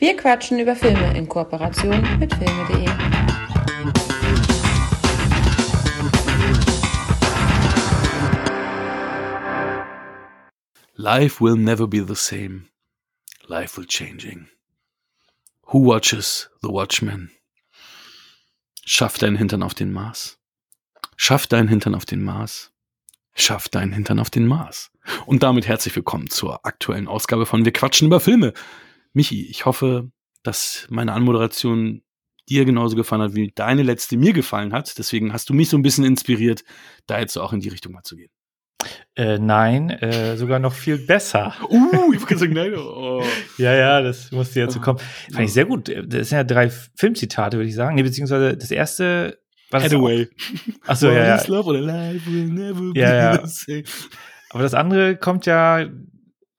Wir quatschen über Filme in Kooperation mit filme.de. Life will never be the same. Life will changing. Who watches the Watchmen? Schaff deinen Hintern auf den Mars. Schaff deinen Hintern auf den Mars. Schaff deinen Hintern auf den Mars. Und damit herzlich willkommen zur aktuellen Ausgabe von Wir quatschen über Filme. Michi, ich hoffe, dass meine Anmoderation dir genauso gefallen hat, wie deine letzte mir gefallen hat. Deswegen hast du mich so ein bisschen inspiriert, da jetzt auch in die Richtung mal zu gehen. Äh, nein, äh, sogar noch viel besser. Uh, ich sagen, nein. Oh. ja, ja, das musste ja zu kommen. Fand ich sehr gut. Das sind ja drei Filmzitate, würde ich sagen. Nee, beziehungsweise das erste. Was Hathaway. Achso, ja, ja. Ja, ja. Aber das andere kommt ja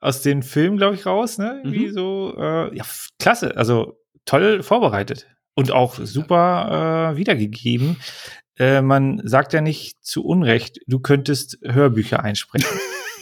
aus den Filmen, glaube ich, raus, ne? Wie mhm. so, äh, ja, klasse. Also toll vorbereitet und auch super äh, wiedergegeben. Äh, man sagt ja nicht zu Unrecht, du könntest Hörbücher einsprechen.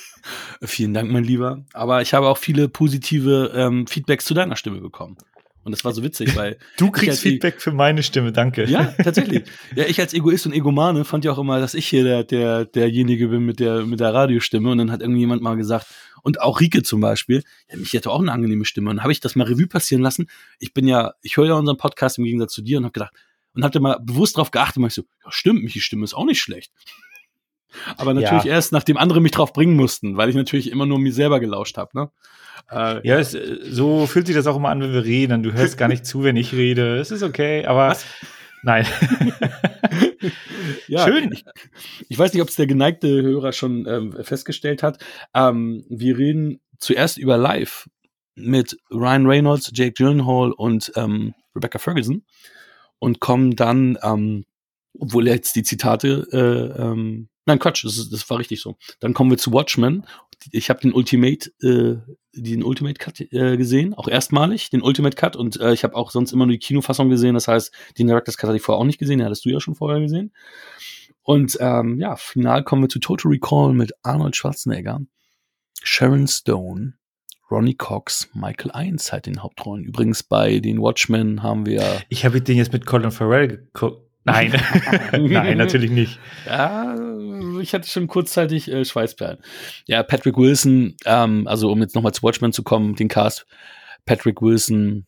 Vielen Dank, mein Lieber. Aber ich habe auch viele positive ähm, Feedbacks zu deiner Stimme bekommen. Und das war so witzig, weil. Du kriegst Feedback e für meine Stimme, danke. Ja, tatsächlich. Ja, ich als Egoist und Egomane fand ja auch immer, dass ich hier der, der, derjenige bin mit der, mit der Radiostimme. Und dann hat irgendjemand mal gesagt, und auch Rike zum Beispiel, ja, mich hätte auch eine angenehme Stimme. Und habe ich das mal Revue passieren lassen. Ich bin ja, ich höre ja unseren Podcast im Gegensatz zu dir und habe gedacht, und habe da mal bewusst drauf geachtet und ich so, ja, stimmt, Michis Stimme ist auch nicht schlecht. Aber natürlich ja. erst, nachdem andere mich drauf bringen mussten, weil ich natürlich immer nur mir selber gelauscht habe. Ne? Äh, ja, es, so fühlt sich das auch immer an, wenn wir reden. Du hörst gar nicht zu, wenn ich rede. Es ist okay, aber Was? Nein. ja, Schön. Ich, ich, weiß nicht, ob es der geneigte Hörer schon ähm, festgestellt hat. Ähm, wir reden zuerst über Live mit Ryan Reynolds, Jake Gyllenhaal und ähm, Rebecca Ferguson und kommen dann, ähm, obwohl jetzt die Zitate, äh, ähm, nein, Quatsch, das, das war richtig so. Dann kommen wir zu Watchmen. Ich habe den Ultimate, äh, den Ultimate Cut äh, gesehen, auch erstmalig, den Ultimate Cut und äh, ich habe auch sonst immer nur die Kinofassung gesehen. Das heißt, den Director's Cut hatte ich vorher auch nicht gesehen, den hattest du ja schon vorher gesehen. Und ähm, ja, final kommen wir zu Total Recall mit Arnold Schwarzenegger, Sharon Stone, Ronnie Cox, Michael Ironside in den Hauptrollen. Übrigens bei den Watchmen haben wir. Ich habe den jetzt mit Colin Farrell geguckt. Nein, nein, natürlich nicht. Ja, ich hatte schon kurzzeitig äh, Schweißperlen. Ja, Patrick Wilson, ähm, also um jetzt nochmal zu Watchmen zu kommen, den Cast, Patrick Wilson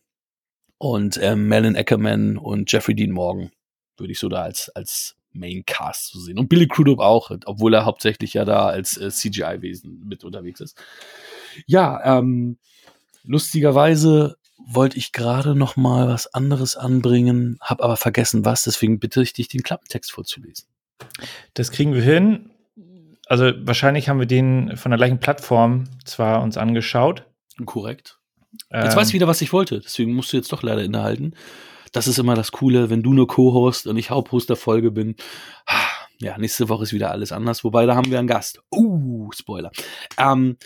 und ähm, Melon Ackerman und Jeffrey Dean Morgan würde ich so da als, als Main Cast zu sehen. Und Billy Crudup auch, obwohl er hauptsächlich ja da als äh, CGI-Wesen mit unterwegs ist. Ja, ähm, lustigerweise wollte ich gerade noch mal was anderes anbringen, habe aber vergessen was, deswegen bitte ich dich, den Klappentext vorzulesen. Das kriegen wir hin. Also wahrscheinlich haben wir den von der gleichen Plattform zwar uns angeschaut. Korrekt. Jetzt ähm, weiß ich wieder, was ich wollte. Deswegen musst du jetzt doch leider innehalten. Das ist immer das Coole, wenn du nur Co-Host und ich Haupthost der Folge bin. Ja, nächste Woche ist wieder alles anders. Wobei, da haben wir einen Gast. Uh, Spoiler. Ähm,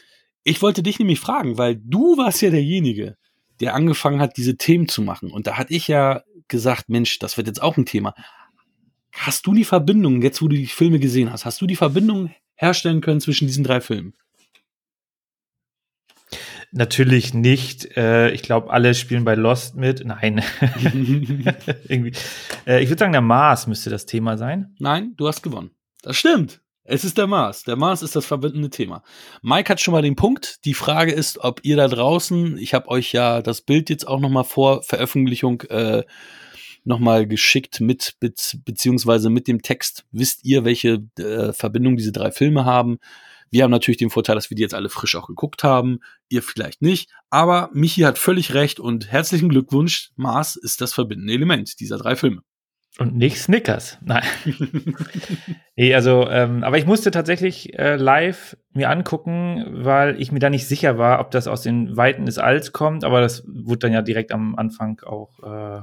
ich wollte dich nämlich fragen, weil du warst ja derjenige, der angefangen hat, diese Themen zu machen. Und da hatte ich ja gesagt, Mensch, das wird jetzt auch ein Thema. Hast du die Verbindung, jetzt wo du die Filme gesehen hast, hast du die Verbindung herstellen können zwischen diesen drei Filmen? Natürlich nicht. Äh, ich glaube, alle spielen bei Lost mit. Nein. Irgendwie. Äh, ich würde sagen, der Mars müsste das Thema sein. Nein, du hast gewonnen. Das stimmt. Es ist der Mars. Der Mars ist das verbindende Thema. Mike hat schon mal den Punkt. Die Frage ist, ob ihr da draußen, ich habe euch ja das Bild jetzt auch noch mal vor Veröffentlichung äh, noch mal geschickt mit be beziehungsweise mit dem Text. Wisst ihr, welche äh, Verbindung diese drei Filme haben? Wir haben natürlich den Vorteil, dass wir die jetzt alle frisch auch geguckt haben. Ihr vielleicht nicht. Aber Michi hat völlig recht und herzlichen Glückwunsch. Mars ist das verbindende Element dieser drei Filme. Und nicht Snickers. Nein. nee, also, ähm, aber ich musste tatsächlich äh, live mir angucken, weil ich mir da nicht sicher war, ob das aus den Weiten des Alls kommt, aber das wurde dann ja direkt am Anfang auch äh,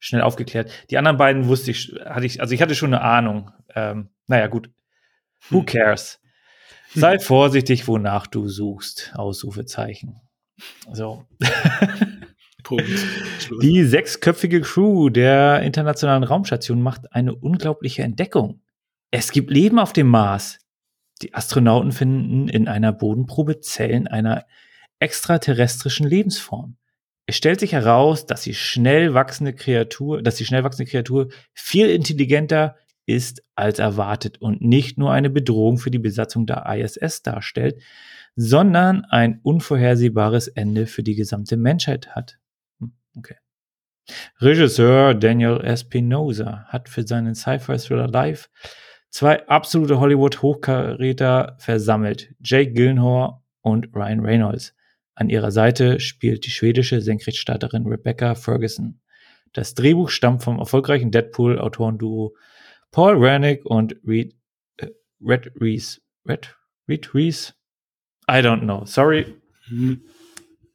schnell aufgeklärt. Die anderen beiden wusste ich, hatte ich, also ich hatte schon eine Ahnung. Ähm, naja, gut. Who hm. cares? Sei vorsichtig, wonach du suchst. Ausrufezeichen. So. Punkt. Die sechsköpfige Crew der Internationalen Raumstation macht eine unglaubliche Entdeckung. Es gibt Leben auf dem Mars. Die Astronauten finden in einer Bodenprobe Zellen einer extraterrestrischen Lebensform. Es stellt sich heraus, dass die schnell wachsende Kreatur, dass die schnell wachsende Kreatur viel intelligenter ist als erwartet und nicht nur eine Bedrohung für die Besatzung der ISS darstellt, sondern ein unvorhersehbares Ende für die gesamte Menschheit hat. Okay. Regisseur Daniel Espinosa hat für seinen Sci-Fi-Thriller Live zwei absolute Hollywood-Hochkaräter versammelt. Jake Gyllenhaal und Ryan Reynolds. An ihrer Seite spielt die schwedische Senkrechtstarterin Rebecca Ferguson. Das Drehbuch stammt vom erfolgreichen Deadpool-Autorenduo Paul Wernick und Reed, äh, Red Reese. Red, Reed Reese? I don't know. Sorry. Mhm.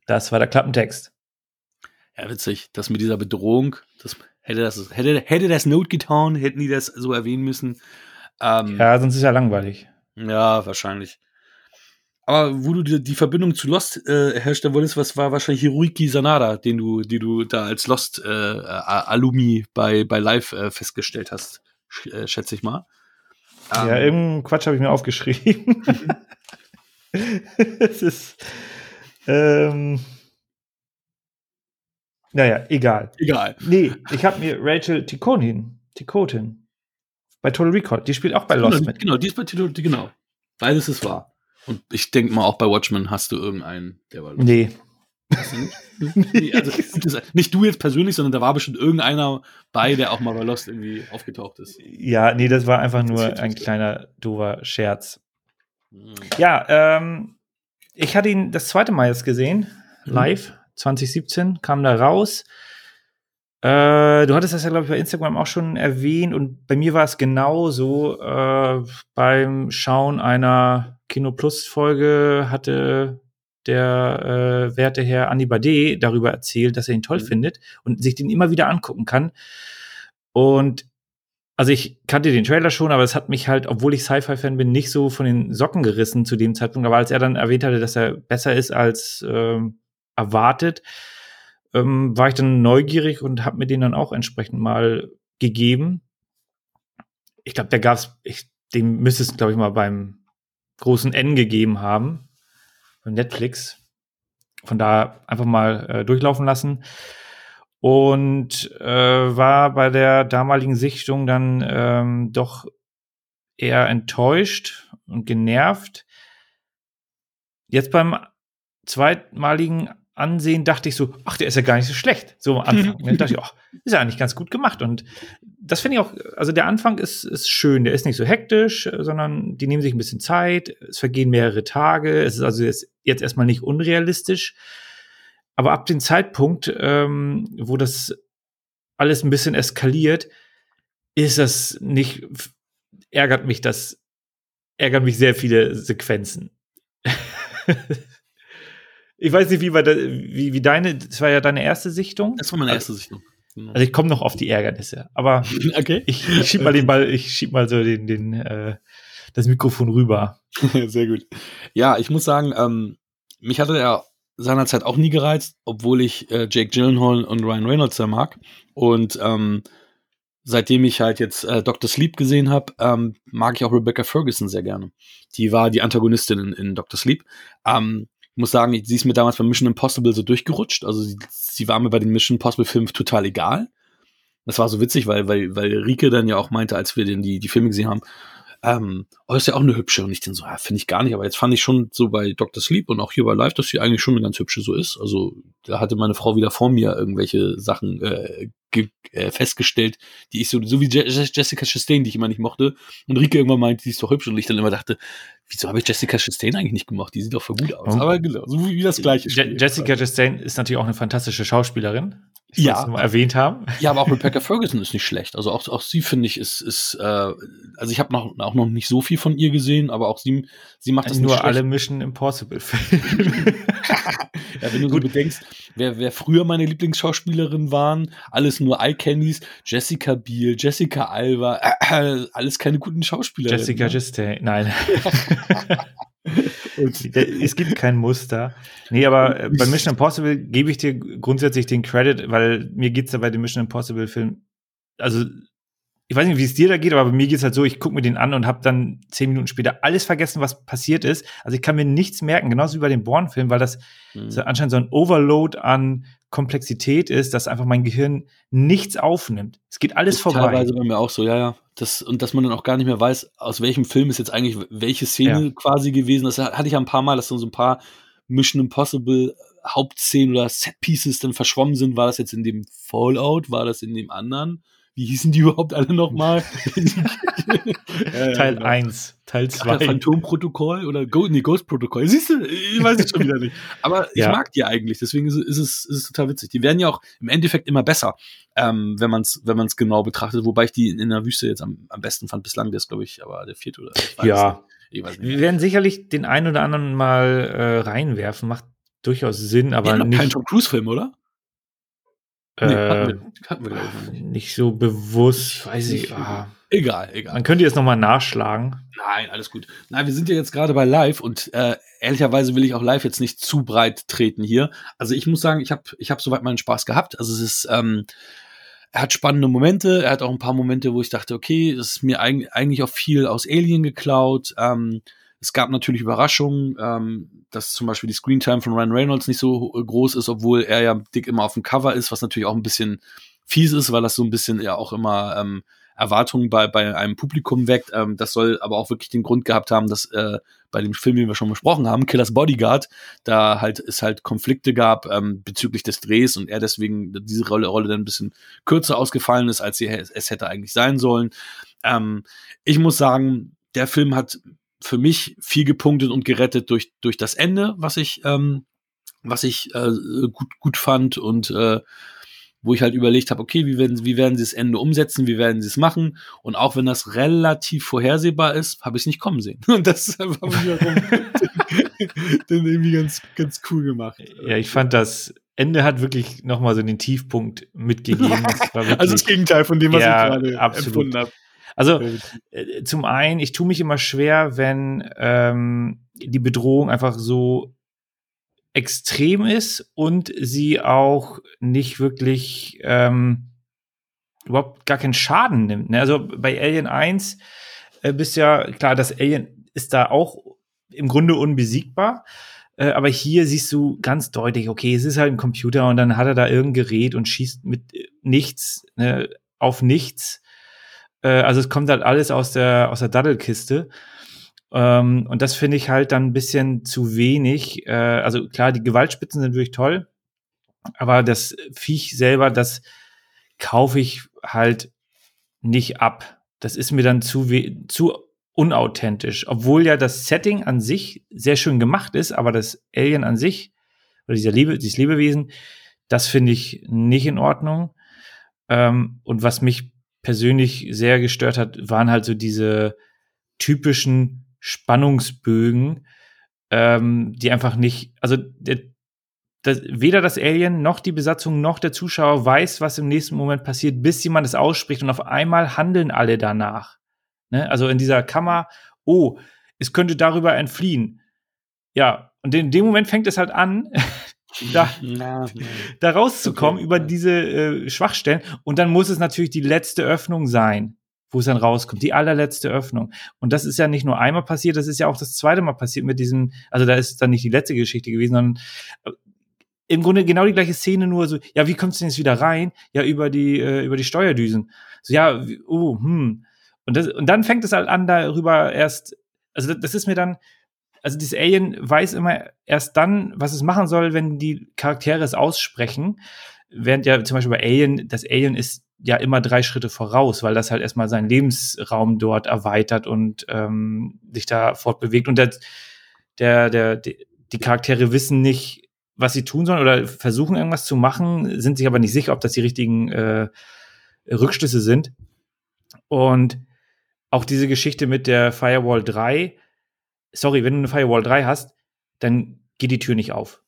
Das war der Klappentext. Ja, witzig. Das mit dieser Bedrohung, das hätte das, hätte, hätte das Not getan, hätten die das so erwähnen müssen. Ähm, ja, sonst ist ja langweilig. Ja, wahrscheinlich. Aber wo du die, die Verbindung zu Lost äh, herstellen wolltest, was war wahrscheinlich Hiroiki Sanada, den du, die du da als Lost äh, Alumi bei, bei Live äh, festgestellt hast, äh, schätze ich mal. Ja, ähm, irgendeinen Quatsch habe ich mir aufgeschrieben. es ist. Ähm, naja, egal. Egal. Nee, ich habe mir Rachel Ticotin, Ticotin bei Total Recall, die spielt auch bei Lost genau, mit. Genau, die ist bei Total, genau. Beides ist wahr. Und ich denke mal, auch bei Watchmen hast du irgendeinen, der war Lost. Nee. nee also, nicht du jetzt persönlich, sondern da war bestimmt irgendeiner bei, der auch mal bei Lost irgendwie aufgetaucht ist. Ja, nee, das war einfach nur ein kleiner dover Scherz. Hm. Ja, ähm, ich hatte ihn das zweite Mal jetzt gesehen, mhm. Live, 2017, kam da raus. Äh, du hattest das ja, glaube ich, bei Instagram auch schon erwähnt und bei mir war es genauso. Äh, beim Schauen einer Kino Plus Folge hatte der äh, werte Herr Andy Bade darüber erzählt, dass er ihn toll mhm. findet und sich den immer wieder angucken kann. Und also ich kannte den Trailer schon, aber es hat mich halt, obwohl ich Sci-Fi-Fan bin, nicht so von den Socken gerissen zu dem Zeitpunkt. Aber als er dann erwähnt hatte, dass er besser ist als ähm, erwartet, ähm, war ich dann neugierig und habe mir den dann auch entsprechend mal gegeben. Ich glaube, der gab's, ich, dem müsste es, glaube ich, mal beim großen N gegeben haben. Bei Netflix. Von da einfach mal äh, durchlaufen lassen und äh, war bei der damaligen Sichtung dann ähm, doch eher enttäuscht und genervt. Jetzt beim zweitmaligen Ansehen dachte ich so, ach, der ist ja gar nicht so schlecht. So am Anfang. dann dachte ich, ach, ist ja eigentlich ganz gut gemacht. Und das finde ich auch, also der Anfang ist, ist schön. Der ist nicht so hektisch, sondern die nehmen sich ein bisschen Zeit. Es vergehen mehrere Tage. Es ist also jetzt, jetzt erstmal nicht unrealistisch. Aber ab dem Zeitpunkt, ähm, wo das alles ein bisschen eskaliert, ist das nicht, ärgert mich das, ärgert mich sehr viele Sequenzen. ich weiß nicht, wie, war das, wie, wie deine, das war ja deine erste Sichtung. Das war meine erste Sichtung. Genau. Also ich komme noch auf die Ärgernisse, aber okay. ich, ich schieb mal den Ball, ich schieb mal so den, den, äh, das Mikrofon rüber. Sehr gut. Ja, ich muss sagen, ähm, mich hatte er seinerzeit auch nie gereizt, obwohl ich äh, Jake Gyllenhaal und Ryan Reynolds sehr mag. Und ähm, seitdem ich halt jetzt äh, Dr. Sleep gesehen habe, ähm, mag ich auch Rebecca Ferguson sehr gerne. Die war die Antagonistin in, in Dr. Sleep. Ähm, muss sagen, sie ist mir damals bei Mission Impossible so durchgerutscht. Also sie, sie war mir bei den Mission Impossible Filmen total egal. Das war so witzig, weil, weil, weil Rike dann ja auch meinte, als wir den, die, die Filme gesehen haben, ähm, oh, ist ja auch eine hübsche. Und ich dann so, ja, finde ich gar nicht. Aber jetzt fand ich schon so bei Dr. Sleep und auch hier bei Live, dass sie eigentlich schon eine ganz hübsche so ist. Also da hatte meine Frau wieder vor mir irgendwelche Sachen äh, äh, festgestellt, die ich so, so wie Je Jessica Chastain, die ich immer nicht mochte. Und Rike irgendwann meinte, die ist doch hübsch. Und ich dann immer dachte, wieso habe ich Jessica Chastain eigentlich nicht gemacht? Die sieht doch voll gut aus. Oh. Aber genau, so wie das gleiche. Je Jessica Chastain ist natürlich auch eine fantastische Schauspielerin ich ja. mal erwähnt haben. Ja, aber auch Rebecca Ferguson ist nicht schlecht. Also auch, auch sie finde ich ist, ist äh, also ich habe noch, auch noch nicht so viel von ihr gesehen, aber auch sie, sie macht das nur nicht alle Mission Impossible Filme. ja, wenn du Gut. so bedenkst, wer, wer früher meine Lieblingsschauspielerin waren, alles nur Eye Candies, Jessica Biel, Jessica Alba, äh, alles keine guten Schauspieler. Jessica ne? Chastain, nein. es gibt kein Muster. Nee, aber äh, bei Mission Impossible gebe ich dir grundsätzlich den Credit, weil mir geht's da bei dem Mission Impossible Film, also ich weiß nicht, wie es dir da geht, aber bei mir geht's halt so, ich gucke mir den an und habe dann zehn Minuten später alles vergessen, was passiert ist. Also ich kann mir nichts merken, genauso wie bei dem Bourne-Film, weil das mhm. anscheinend so ein Overload an Komplexität ist, dass einfach mein Gehirn nichts aufnimmt. Es geht alles ist vorbei. Teilweise bei mir auch so, ja, ja. Das, und dass man dann auch gar nicht mehr weiß, aus welchem Film ist jetzt eigentlich welche Szene Ja. quasi gewesen. Das hatte ich ja ein paar Mal, dass dann so ein paar Mission Impossible Hauptszenen oder Set-Pieces dann verschwommen sind. War das jetzt in dem Fallout? War das in dem anderen? Wie hießen die überhaupt alle nochmal? Teil genau. 1, Teil Ach, das 2. Phantomprotokoll oder Go nee, Ghost-Protokoll. Siehst du, ich weiß es schon wieder nicht. Aber ich Ja. mag die eigentlich, deswegen ist, es- ist, es, total witzig. Die werden ja auch im Endeffekt immer besser, ähm, wenn man es wenn man's genau betrachtet. Wobei ich die in der Wüste jetzt am, am besten fand bislang. Der ist, glaube ich, aber der vierte oder ich weiß Ja. Ich. Wir werden sicherlich den einen oder anderen mal äh, reinwerfen, macht durchaus Sinn, Aber aber ja, nicht, kein Tom Cruise-Film, oder? Nee, äh, hatten wir, hatten wir glaube ich, noch nicht. nicht so bewusst, weiß ich. Nicht- Ah. Egal, egal. Man könnte jetzt noch mal nachschlagen. Nein, alles gut. Nein, wir sind ja jetzt gerade bei Live und äh, ehrlicherweise will ich auch Live jetzt nicht zu breit treten hier. Also ich muss sagen, ich habe ich hab soweit meinen Spaß gehabt. Also es ist, ähm, er hat spannende Momente, er hat auch ein paar Momente, wo ich dachte, okay, das ist mir eig eigentlich auch viel aus Alien geklaut. Ähm, es gab natürlich Überraschungen, ähm, dass zum Beispiel die Screentime von Ryan Reynolds nicht so groß ist, obwohl er ja dick immer auf dem Cover ist, was natürlich auch ein bisschen fies ist, weil das so ein bisschen ja auch immer ähm, Erwartungen bei, bei einem Publikum weckt. Ähm, das soll aber auch wirklich den Grund gehabt haben, dass äh, bei dem Film, den wir schon besprochen haben, Killers Bodyguard, da halt es halt Konflikte gab ähm, bezüglich des Drehs und er deswegen diese Rolle, Rolle dann ein bisschen kürzer ausgefallen ist, als sie es, es hätte eigentlich sein sollen. Ähm, ich muss sagen, der Film hat für mich viel gepunktet und gerettet durch, durch das Ende, was ich, ähm, was ich äh, gut, gut fand und äh, wo ich halt überlegt habe, okay, wie werden, wie werden sie das Ende umsetzen, wie werden sie es machen? Und auch wenn das relativ vorhersehbar ist, habe ich es nicht kommen sehen. Und das war wiederum dann irgendwie ganz, ganz cool gemacht. Ja, ich fand das Ende hat wirklich noch mal so den Tiefpunkt mitgegeben. Wirklich, Also das Gegenteil von dem, was Ja, ich gerade absolut. empfunden habe. Also äh, zum einen, ich tue mich immer schwer, wenn ähm, die Bedrohung einfach so extrem ist und sie auch nicht wirklich ähm, überhaupt gar keinen Schaden nimmt. Ne? Also bei Alien 1 äh, bist ja klar, das Alien ist da auch im Grunde unbesiegbar. Äh, aber hier siehst du ganz deutlich, okay, es ist halt ein Computer und dann hat er da irgendein Gerät und schießt mit äh, nichts ne, auf nichts. Äh, also es kommt halt alles aus der, aus der Daddelkiste. Ähm, und das finde ich halt dann ein bisschen zu wenig. Äh, also klar, die Gewaltspitzen sind wirklich toll, aber das Viech selber, das kaufe ich halt nicht ab. Das ist mir dann zu, zu unauthentisch. Obwohl ja das Setting an sich sehr schön gemacht ist, aber das Alien an sich, oder dieser Lebe, dieses Lebewesen, das finde ich nicht in Ordnung. Ähm, und was mich persönlich sehr gestört hat, waren halt so diese typischen Spannungsbögen, ähm, die einfach nicht, also der, das, weder das Alien noch die Besatzung noch der Zuschauer weiß, was im nächsten Moment passiert, bis jemand es ausspricht und auf einmal handeln alle danach. Ne? Also in dieser Kammer, oh, es könnte darüber entfliehen. Ja, und in dem Moment fängt es halt an, da, Na, da rauszukommen Okay, über diese äh, Schwachstellen. Und dann muss es natürlich die letzte Öffnung sein, wo es dann rauskommt, die allerletzte Öffnung. Und das ist ja nicht nur einmal passiert, das ist ja auch das zweite Mal passiert mit diesem, also da ist dann nicht die letzte Geschichte gewesen, sondern äh, im Grunde genau die gleiche Szene, nur so, ja, wie kommst du denn jetzt wieder rein? Ja, über die, äh, über die Steuerdüsen. So, ja, oh, hm. Und, das, und dann fängt es halt an, darüber erst, also das, das ist mir dann, also das Alien weiß immer erst dann, was es machen soll, wenn die Charaktere es aussprechen. Während ja zum Beispiel bei Alien, das Alien ist ja immer drei Schritte voraus, weil das halt erstmal seinen Lebensraum dort erweitert und ähm, sich da fortbewegt. Und der, der, der, die Charaktere wissen nicht, was sie tun sollen oder versuchen irgendwas zu machen, sind sich aber nicht sicher, ob das die richtigen äh, Rückschlüsse sind. Und auch diese Geschichte mit der Firewall 3, sorry, wenn du eine Firewall 3 hast, dann geht die Tür nicht auf.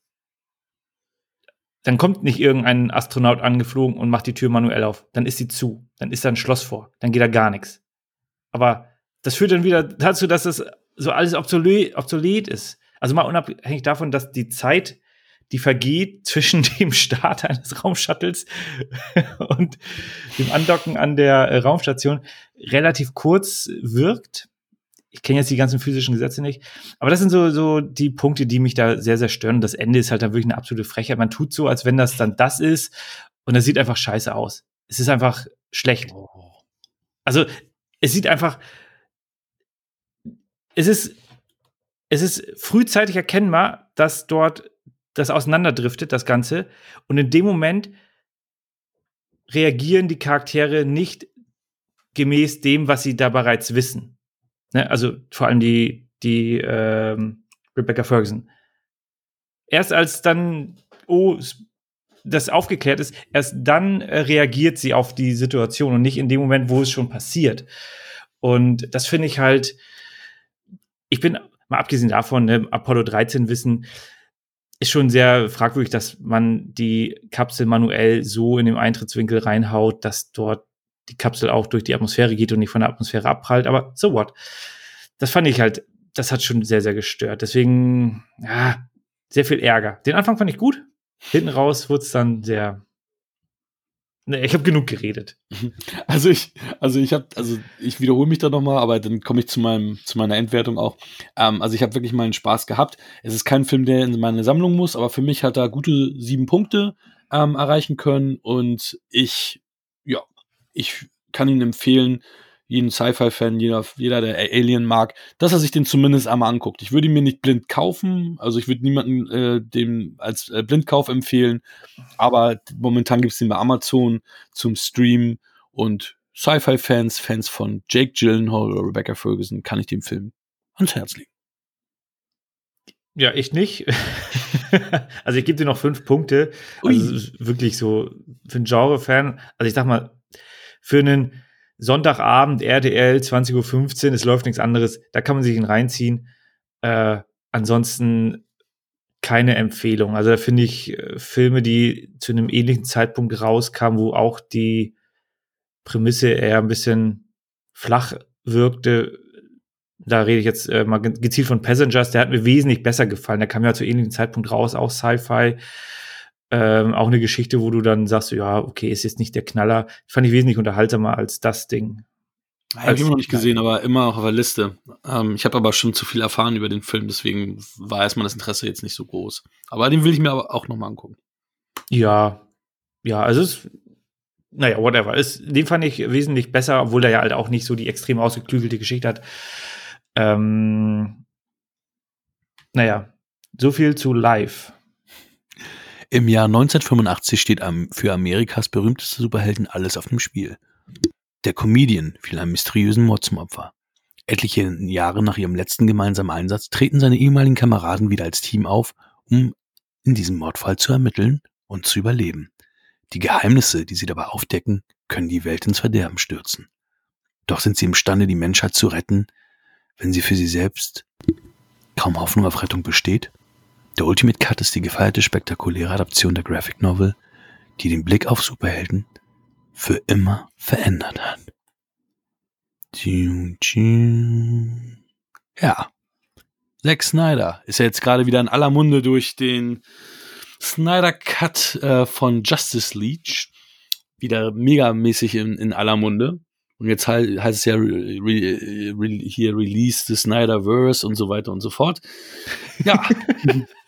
Dann kommt nicht irgendein Astronaut angeflogen und macht die Tür manuell auf. Dann ist sie zu. Dann ist da ein Schloss vor. Dann geht da gar nichts. Aber das führt dann wieder dazu, dass das so alles obsolet, ist. Also mal unabhängig davon, dass die Zeit, die vergeht zwischen dem Start eines Raumshuttles und dem Andocken an der äh, Raumstation, relativ kurz wirkt, ich kenne jetzt die ganzen physischen Gesetze nicht, aber das sind so, so die Punkte, die mich da sehr, sehr stören. Das Ende ist halt dann wirklich eine absolute Frechheit. Man tut so, als wenn das dann das ist und das sieht einfach scheiße aus. Es ist einfach schlecht. Oh. Also, es sieht einfach, es ist, es ist frühzeitig erkennbar, dass dort das auseinanderdriftet, das Ganze. Und in dem Moment reagieren die Charaktere nicht gemäß dem, was sie da bereits wissen. Ne? Also vor allem die, die ähm, Rebecca Ferguson. Erst als dann, oh, das aufgeklärt ist, erst dann äh, reagiert sie auf die Situation und nicht in dem Moment, wo es schon passiert. Und das finde ich halt, ich bin mal abgesehen davon, ne, Apollo 13 wissen, ist schon sehr fragwürdig, dass man die Kapsel manuell so in dem Eintrittswinkel reinhaut, dass dort die Kapsel auch durch die Atmosphäre geht und nicht von der Atmosphäre abprallt. Aber so what? Das fand ich halt, das hat schon sehr, sehr gestört. Deswegen, ja, sehr viel Ärger. Den Anfang fand ich gut. Hinten raus wurde es dann sehr. Ne, ich habe genug geredet. Also ich, also ich habe, also ich wiederhole mich da nochmal, aber dann komme ich zu meinem, zu meiner Endwertung auch. Ähm, also ich habe wirklich meinen Spaß gehabt. Es ist kein Film, der in meine Sammlung muss, aber für mich hat er gute sieben Punkte ähm, erreichen können und ich, ich kann ihn empfehlen, jeden Sci-Fi-Fan, jeder, jeder, der Alien mag, dass er sich den zumindest einmal anguckt. Ich würde ihn mir nicht blind kaufen, also ich würde niemanden äh, dem als äh, Blindkauf empfehlen, aber momentan gibt es den bei Amazon zum Stream und Sci-Fi-Fans, Fans von Jake Gyllenhaal oder Rebecca Ferguson, kann ich dem Film ans Herz legen. Ja, ich nicht. also ich gebe dir noch fünf Punkte. Also wirklich so für einen Genre-Fan. Also ich sag mal, für einen Sonntagabend, RTL, 20.15 Uhr, es läuft nichts anderes, da kann man sich ihn reinziehen. Äh, ansonsten keine Empfehlung. Also da finde ich äh, Filme, die zu einem ähnlichen Zeitpunkt rauskamen, wo auch die Prämisse eher ein bisschen flach wirkte. Da rede ich jetzt äh, mal gezielt von Passengers, der hat mir wesentlich besser gefallen. Der kam ja zu ähnlichen Zeitpunkt raus, auch Sci-Fi. Ähm, auch eine Geschichte, wo du dann sagst, ja, okay, ist jetzt nicht der Knaller. Fand ich wesentlich unterhaltsamer als das Ding. Ich habe ihn noch nicht gesehen, aber immer auch auf der Liste. Ähm, ich habe aber schon zu viel erfahren über den Film, deswegen war erstmal das Interesse jetzt nicht so groß. Aber den will ich mir aber auch nochmal angucken. Ja, ja, also es naja, whatever. Ist, den fand ich wesentlich besser, obwohl der ja halt auch nicht so die extrem ausgeklügelte Geschichte hat. Ähm, naja, so viel zu live. Im Jahr 1985 steht für Amerikas berühmteste Superhelden alles auf dem Spiel. Der Comedian fiel einem mysteriösen Mord zum Opfer. Etliche Jahre nach ihrem letzten gemeinsamen Einsatz treten seine ehemaligen Kameraden wieder als Team auf, um in diesem Mordfall zu ermitteln und zu überleben. Die Geheimnisse, die sie dabei aufdecken, können die Welt ins Verderben stürzen. Doch sind sie imstande, die Menschheit zu retten, wenn sie für sie selbst kaum Hoffnung auf Rettung besteht? Der Ultimate Cut ist die gefeierte spektakuläre Adaption der Graphic Novel, die den Blick auf Superhelden für immer verändert hat. Ja. Zack Snyder ist ja jetzt gerade wieder in aller Munde durch den Snyder Cut äh, von Justice League. Wieder megamäßig in, in aller Munde. Und jetzt halt, heißt es ja re, re, re, hier Release the Snyderverse und so weiter und so fort. Ja,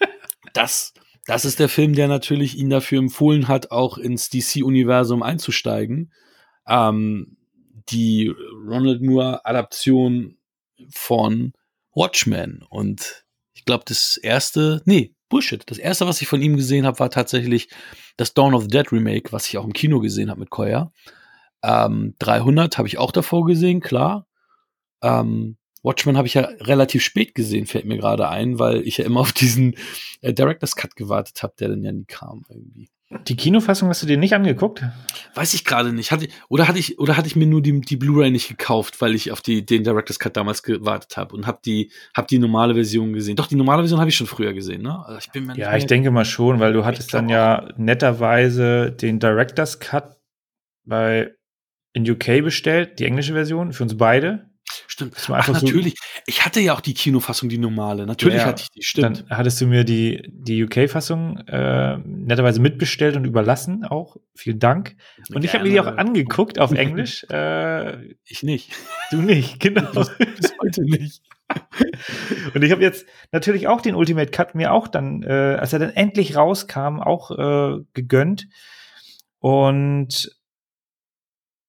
das, das ist der Film, der natürlich ihn dafür empfohlen hat, auch ins DC-Universum einzusteigen. Ähm, die Ronald Moore-Adaption von Watchmen. Und ich glaube, das erste, nee, Bullshit. Das erste, was ich von ihm gesehen habe, war tatsächlich das Dawn of the Dead Remake, was ich auch im Kino gesehen habe mit Koya. Ähm, 300 habe ich auch davor gesehen, klar. Ähm, Watchmen habe ich ja relativ spät gesehen, fällt mir gerade ein, weil ich ja immer auf diesen äh, Director's Cut gewartet habe, der dann ja nie kam irgendwie. Die Kinofassung hast du dir nicht angeguckt? Weiß ich gerade nicht. Hatte, oder hatte ich oder hatte ich mir nur die, die Blu-ray nicht gekauft, weil ich auf die, den Director's Cut damals gewartet habe und habe die hab die normale Version gesehen. Doch die normale Version habe ich schon früher gesehen, ne? Also ich ja, ich denke mal schon, weil du hattest dann ja netterweise den Director's Cut bei in UK bestellt, die englische Version, für uns beide. Stimmt. Das war Ach, einfach so- natürlich. Ich hatte ja auch die Kinofassung, die normale. Natürlich Ja, hatte ich die, stimmt. Dann hattest du mir die, die UK-Fassung äh, netterweise mitbestellt und überlassen auch. Vielen Dank. Und ich habe mir die auch Gerne. angeguckt auf Englisch. äh, Ich nicht. du nicht, genau. Bis heute nicht. Und ich habe jetzt natürlich auch den Ultimate Cut mir auch dann, äh, als er dann endlich rauskam, auch äh, gegönnt. Und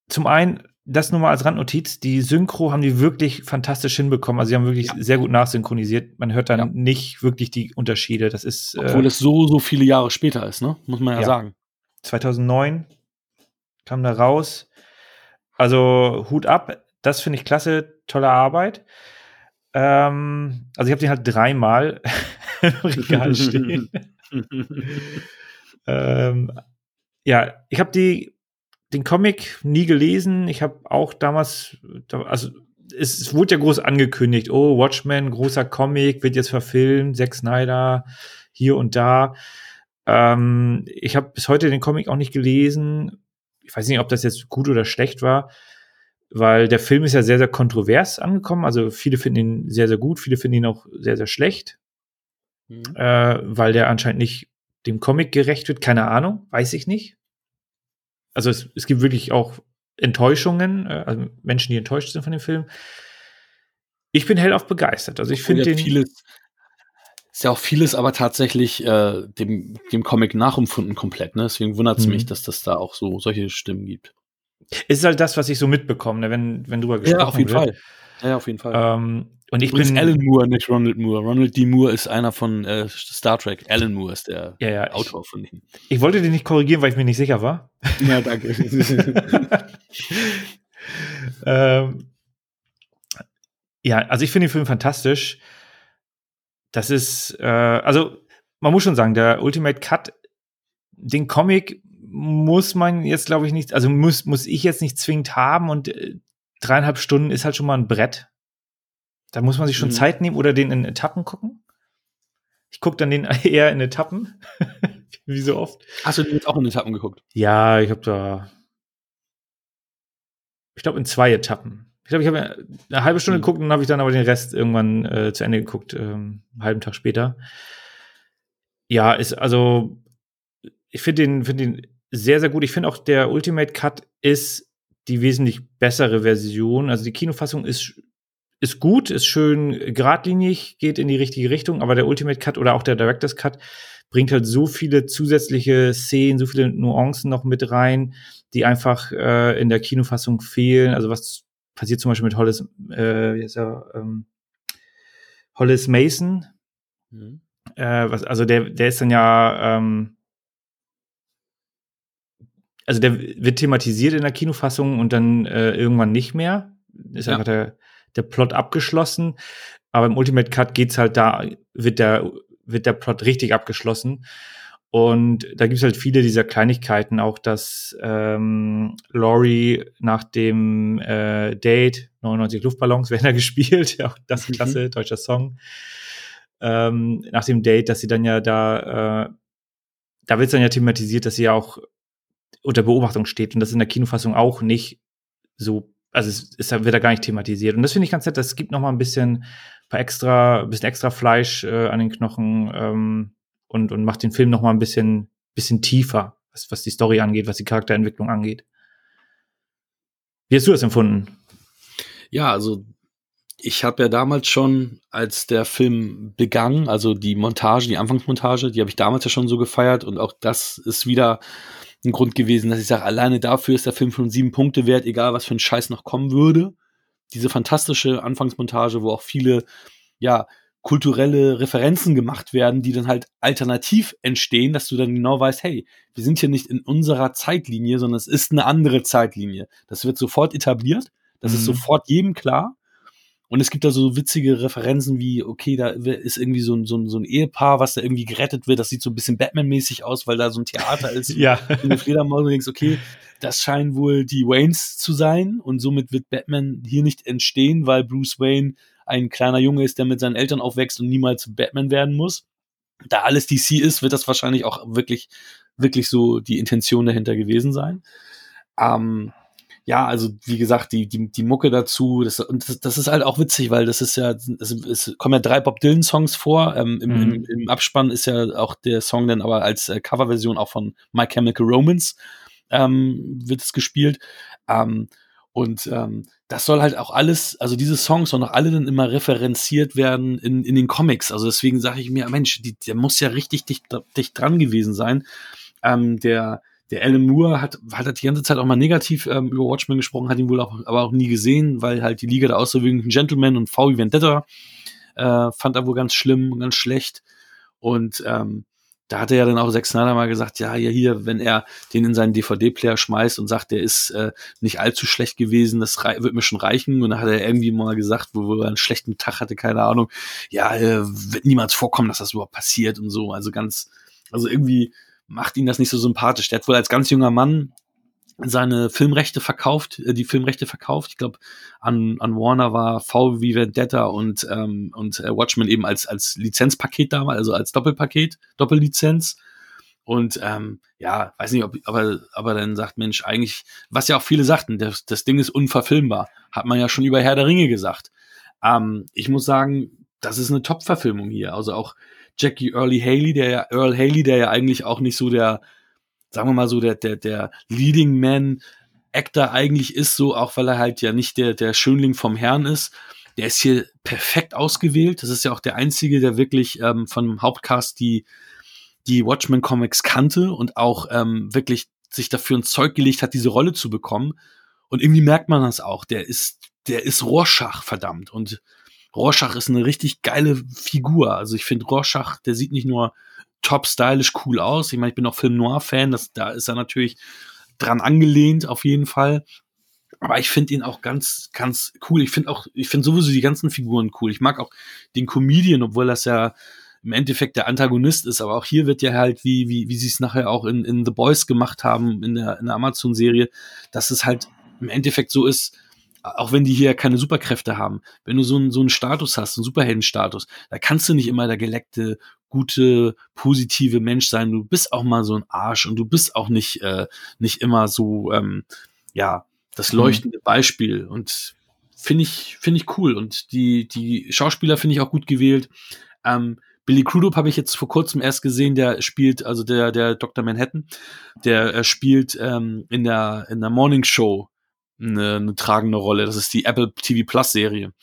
zum einen, das nur mal als Randnotiz, die Synchro haben die wirklich fantastisch hinbekommen. Also sie haben wirklich Ja. sehr gut nachsynchronisiert. Man hört dann Ja. nicht wirklich die Unterschiede. Das ist Obwohl äh, es so, so viele Jahre später ist, ne? Muss man ja, Ja. sagen. 2009 kam da raus. Also Hut ab, das finde ich klasse, tolle Arbeit. Ähm, also ich habe den halt dreimal im Regal stehen. ähm, ja, ich habe die den Comic nie gelesen. Ich habe auch damals, da- also es, es wurde ja groß angekündigt. Oh, Watchmen, großer Comic, wird jetzt verfilmt. Zack Snyder hier und da. Ähm, ich habe bis heute den Comic auch nicht gelesen. Ich weiß nicht, ob das jetzt gut oder schlecht war, weil der Film ist ja sehr, sehr kontrovers angekommen. Also viele finden ihn sehr, sehr gut, viele finden ihn auch sehr, sehr schlecht Mhm. äh, weil der anscheinend nicht dem Comic gerecht wird. Keine Ahnung, weiß ich nicht. Also es, es gibt wirklich auch Enttäuschungen, äh, also Menschen, die enttäuscht sind von dem Film. Ich bin hellauf begeistert. Also ich Obwohl finde ja den. vieles, ist ja auch vieles aber tatsächlich äh, dem, dem Comic nachempfunden komplett, ne? Deswegen wundert es Mhm. mich, dass das da auch so solche Stimmen gibt. Es ist halt das, was ich so mitbekomme, ne, wenn, wenn drüber gesprochen Ja, auf jeden wird. Fall. Ja, auf jeden Fall. Ähm, und ich Übrigens bin. Alan Moore, nicht Ronald Moore. Ronald D. Moore ist einer von äh, Star Trek. Alan Moore ist der ja, ja, ich, Autor von ihm. ich wollte den nicht korrigieren, weil ich mir nicht sicher war. Ja, danke. ähm, ja, also ich finde den Film fantastisch. Das ist, äh, also man muss schon sagen, der Ultimate Cut, den Comic muss man jetzt, glaube ich, nicht, also muss, muss ich jetzt nicht zwingend haben und äh, dreieinhalb Stunden ist halt schon mal ein Brett. Da muss man sich schon Mhm. Zeit nehmen oder den in Etappen gucken. Ich gucke dann den eher in Etappen, wie so oft. Hast du den jetzt auch in Etappen geguckt? Ja, ich habe da. Ich glaube in zwei Etappen. Ich glaube, ich habe eine halbe Stunde Mhm. geguckt und habe ich dann aber den Rest irgendwann äh, zu Ende geguckt, ähm, einen halben Tag später. Ja, ist also, ich finde den, finde den sehr, sehr gut. Ich finde auch der Ultimate Cut ist die wesentlich bessere Version. Also die Kinofassung ist, ist gut, ist schön geradlinig, geht in die richtige Richtung, aber der Ultimate Cut oder auch der Director's Cut bringt halt so viele zusätzliche Szenen, so viele Nuancen noch mit rein, die einfach äh, in der Kinofassung fehlen. Also was passiert zum Beispiel mit Hollis, äh, wie heißt er, ähm, Hollis Mason, Mhm. äh, was, also der, der ist dann ja, ähm, also der wird thematisiert in der Kinofassung und dann äh, irgendwann nicht mehr. Ist Ja. einfach der, der Plot abgeschlossen. Aber im Ultimate Cut geht's halt da, wird der, wird der Plot richtig abgeschlossen. Und da gibt's halt viele dieser Kleinigkeiten, auch dass ähm, Laurie nach dem äh, Date, 99 Luftballons werden da gespielt, auch das Mhm. klasse, deutscher Song. Ähm, nach dem Date, dass sie dann ja da, äh, da wird's dann ja thematisiert, dass sie ja auch unter Beobachtung steht und das in der Kinofassung auch nicht so, also es, es wird da gar nicht thematisiert. Und das finde ich ganz nett, das gibt noch ein bisschen, paar extra, bisschen extra Fleisch äh, an den Knochen ähm, und, und macht den Film noch ein bisschen, bisschen tiefer, was, was die Story angeht, was die Charakterentwicklung angeht. Wie hast du das empfunden? Ja, also ich habe ja damals schon, als der Film begann, also die Montage, die Anfangsmontage, die habe ich damals ja schon so gefeiert und auch das ist wieder ein Grund gewesen, dass ich sage, alleine dafür ist der Film schon sieben Punkte wert, egal was für ein Scheiß noch kommen würde. Diese fantastische Anfangsmontage, wo auch viele, ja, kulturelle Referenzen gemacht werden, die dann halt alternativ entstehen, dass du dann genau weißt, hey, wir sind hier nicht in unserer Zeitlinie, sondern es ist eine andere Zeitlinie. Das wird sofort etabliert, das ist Mhm. sofort jedem klar. Und es gibt da so witzige Referenzen wie, okay, da ist irgendwie so ein, so ein, so ein Ehepaar, was da irgendwie gerettet wird. Das sieht so ein bisschen Batman-mäßig aus, weil da so ein Theater ist. Ja. Und eine Fledermaus denkst, okay, das scheinen wohl die Waynes zu sein. Und somit wird Batman hier nicht entstehen, weil Bruce Wayne ein kleiner Junge ist, der mit seinen Eltern aufwächst und niemals Batman werden muss. Da alles DC ist, wird das wahrscheinlich auch wirklich, wirklich so die Intention dahinter gewesen sein. Ähm, ja, also wie gesagt, die, die, die Mucke dazu, das, und das, das ist halt auch witzig, weil das ist ja, es, es kommen ja drei Bob Dylan-Songs vor. Ähm, im, mhm. im, Im Abspann ist ja auch der Song dann aber als äh, Coverversion auch von My Chemical Romance ähm, wird es gespielt. Ähm, und ähm, das soll halt auch alles, also diese Songs sollen auch alle dann immer referenziert werden in, in den Comics. Also deswegen sage ich mir, Mensch, die, der muss ja richtig dicht, dicht dran gewesen sein. Ähm, der, der Alan Moore hat, hat die ganze Zeit auch mal negativ ähm, über Watchmen gesprochen, hat ihn wohl auch, aber auch nie gesehen, weil halt die Liga der außerwöhnlichen Gentlemen und V wie Vendetta äh, fand er wohl ganz schlimm und ganz schlecht. Und ähm, da hat er ja dann auch Zack Snyder mal gesagt, ja, ja, hier, wenn er den in seinen DVD-Player schmeißt und sagt, der ist äh, nicht allzu schlecht gewesen, das wird mir schon reichen. Und dann hat er irgendwie mal gesagt, wo, wo er einen schlechten Tag hatte, keine Ahnung, ja, äh, wird niemals vorkommen, dass das überhaupt passiert und so. Also ganz, also irgendwie macht ihn das nicht so sympathisch. Der hat wohl als ganz junger Mann seine Filmrechte verkauft, äh, die Filmrechte verkauft. Ich glaube, an, an Warner war V wie Vendetta und, ähm, und äh, Watchmen eben als, als Lizenzpaket damals, also als Doppelpaket, Doppellizenz. Und ähm, ja, weiß nicht, ob, aber, aber dann sagt Mensch, eigentlich, was ja auch viele sagten, das, das Ding ist unverfilmbar. Hat man ja schon über Herr der Ringe gesagt. Ähm, ich muss sagen, das ist eine Top-Verfilmung hier. Also auch Jackie Early Haley, der ja, Earl Haley, der ja eigentlich auch nicht so der, sagen wir mal so, der, der, der Leading Man Actor eigentlich ist, so, auch weil er halt ja nicht der, der Schönling vom Herrn ist. Der ist hier perfekt ausgewählt. Das ist ja auch der einzige, der wirklich ähm, von Hauptcast die, die Watchmen Comics kannte und auch ähm, wirklich sich dafür ins Zeug gelegt hat, diese Rolle zu bekommen. Und irgendwie merkt man das auch. Der ist, der ist Rorschach, verdammt. Und Rorschach ist eine richtig geile Figur. Also ich finde Rorschach, der sieht nicht nur top stylisch cool aus. Ich meine, ich bin auch Film Noir Fan, das, da ist er natürlich dran angelehnt auf jeden Fall. Aber ich finde ihn auch ganz, ganz cool. Ich finde auch, ich finde sowieso die ganzen Figuren cool. Ich mag auch den Comedian, obwohl das ja im Endeffekt der Antagonist ist. Aber auch hier wird ja halt, wie, wie, wie sie es nachher auch in, in The Boys gemacht haben, in der, in der Amazon-Serie, dass es halt im Endeffekt so ist, auch wenn die hier keine Superkräfte haben, wenn du so einen, so einen Status hast, einen Superheldenstatus, da kannst du nicht immer der geleckte, gute, positive Mensch sein. Du bist auch mal so ein Arsch und du bist auch nicht, äh, nicht immer so, ähm, ja, das mhm. leuchtende Beispiel. Und finde ich, finde ich cool. Und die, die Schauspieler finde ich auch gut gewählt. Ähm, Billy Crudup habe ich jetzt vor kurzem erst gesehen, der spielt, also der, der Dr. Manhattan, der äh, spielt ähm, in der, in der Morning Show eine, eine tragende Rolle. Das ist die Apple TV Plus Serie.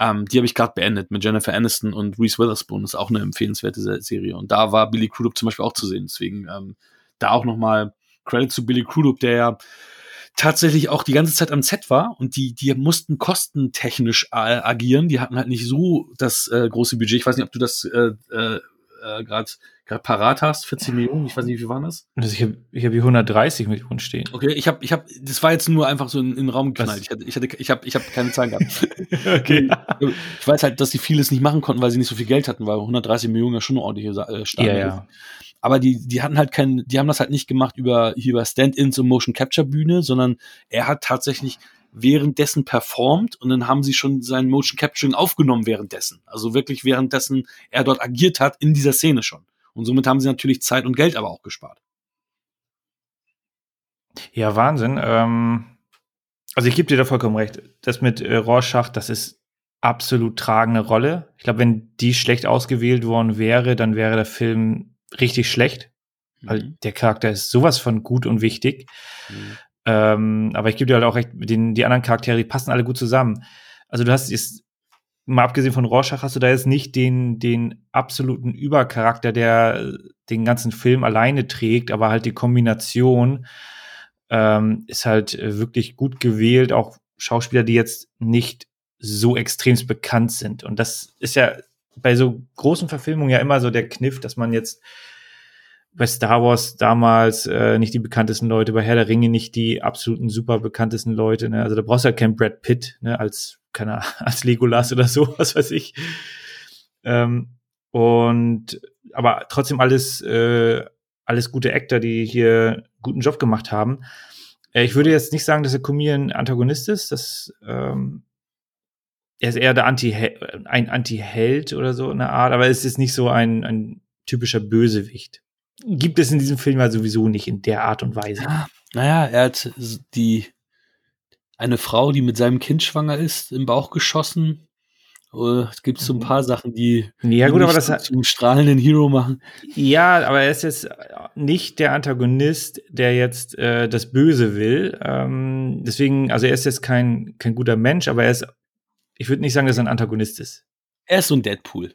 Ähm, die habe ich gerade beendet mit Jennifer Aniston und Reese Witherspoon. Das ist auch eine empfehlenswerte Serie. Und da war Billy Crudup zum Beispiel auch zu sehen. Deswegen ähm, da auch nochmal Credit zu Billy Crudup, der ja tatsächlich auch die ganze Zeit am Set war und die, die mussten kostentechnisch agieren. Die hatten halt nicht so das äh, große Budget. Ich weiß nicht, ob du das äh, äh, äh, gerade parat hast, 40 Millionen, ich weiß nicht, wie viel waren das? Also ich habe ich hab hier 130 Millionen stehen. Okay, ich habe, ich hab, das war jetzt nur einfach so in, in den Raum geknallt. Ich hatte, ich hatte, ich habe, ich habe keine Zahlen gehabt. okay. Ich weiß halt, dass die vieles nicht machen konnten, weil sie nicht so viel Geld hatten, weil 130 Millionen ja schon eine ordentliche äh, Stadt ja, ja. Aber die, die hatten halt keinen, die haben das halt nicht gemacht über, hier über Stand-ins und Motion Capture Bühne, sondern er hat tatsächlich währenddessen performt und dann haben sie schon sein Motion Capturing aufgenommen währenddessen. Also wirklich währenddessen er dort agiert hat in dieser Szene schon. Und somit haben sie natürlich Zeit und Geld aber auch gespart. Ja, Wahnsinn. Ähm, also ich gebe dir da vollkommen recht. Das mit äh, Rorschach, das ist absolut tragende Rolle. Ich glaube, wenn die schlecht ausgewählt worden wäre, dann wäre der Film richtig schlecht. Mhm. Weil der Charakter ist sowas von gut und wichtig. Mhm. Ähm, aber ich gebe dir halt auch recht, den, die anderen Charaktere, die passen alle gut zusammen. Also du hast jetzt mal abgesehen von Rorschach hast du da jetzt nicht den, den absoluten Übercharakter, der den ganzen Film alleine trägt, aber halt die Kombination ähm, ist halt wirklich gut gewählt. Auch Schauspieler, die jetzt nicht so extremst bekannt sind. Und das ist ja bei so großen Verfilmungen ja immer so der Kniff, dass man jetzt bei Star Wars damals äh, nicht die bekanntesten Leute, bei Herr der Ringe nicht die absoluten super bekanntesten Leute. Ne? Also da brauchst du ja keinen Brad Pitt ne? als, keine als Legolas oder so, was weiß ich. Ähm, und aber trotzdem alles, äh, alles gute Actor, die hier guten Job gemacht haben. Äh, ich würde jetzt nicht sagen, dass der Comedian ein Antagonist ist. Das, ähm, er ist eher der Anti ein Anti-Held oder so eine Art, aber es ist nicht so ein, ein typischer Bösewicht gibt es in diesem Film ja sowieso nicht in der Art und Weise. Ja, naja, er hat die, eine Frau, die mit seinem Kind schwanger ist, im Bauch geschossen. Uh, es gibt so ein paar Sachen, die Ja, gut, aber das hat, zum strahlenden Hero machen. Ja, aber er ist jetzt nicht der Antagonist, der jetzt äh, das Böse will. Ähm, deswegen, also er ist jetzt kein, kein guter Mensch, aber er ist, ich würde nicht sagen, dass er ein Antagonist ist. Er ist so ein Deadpool.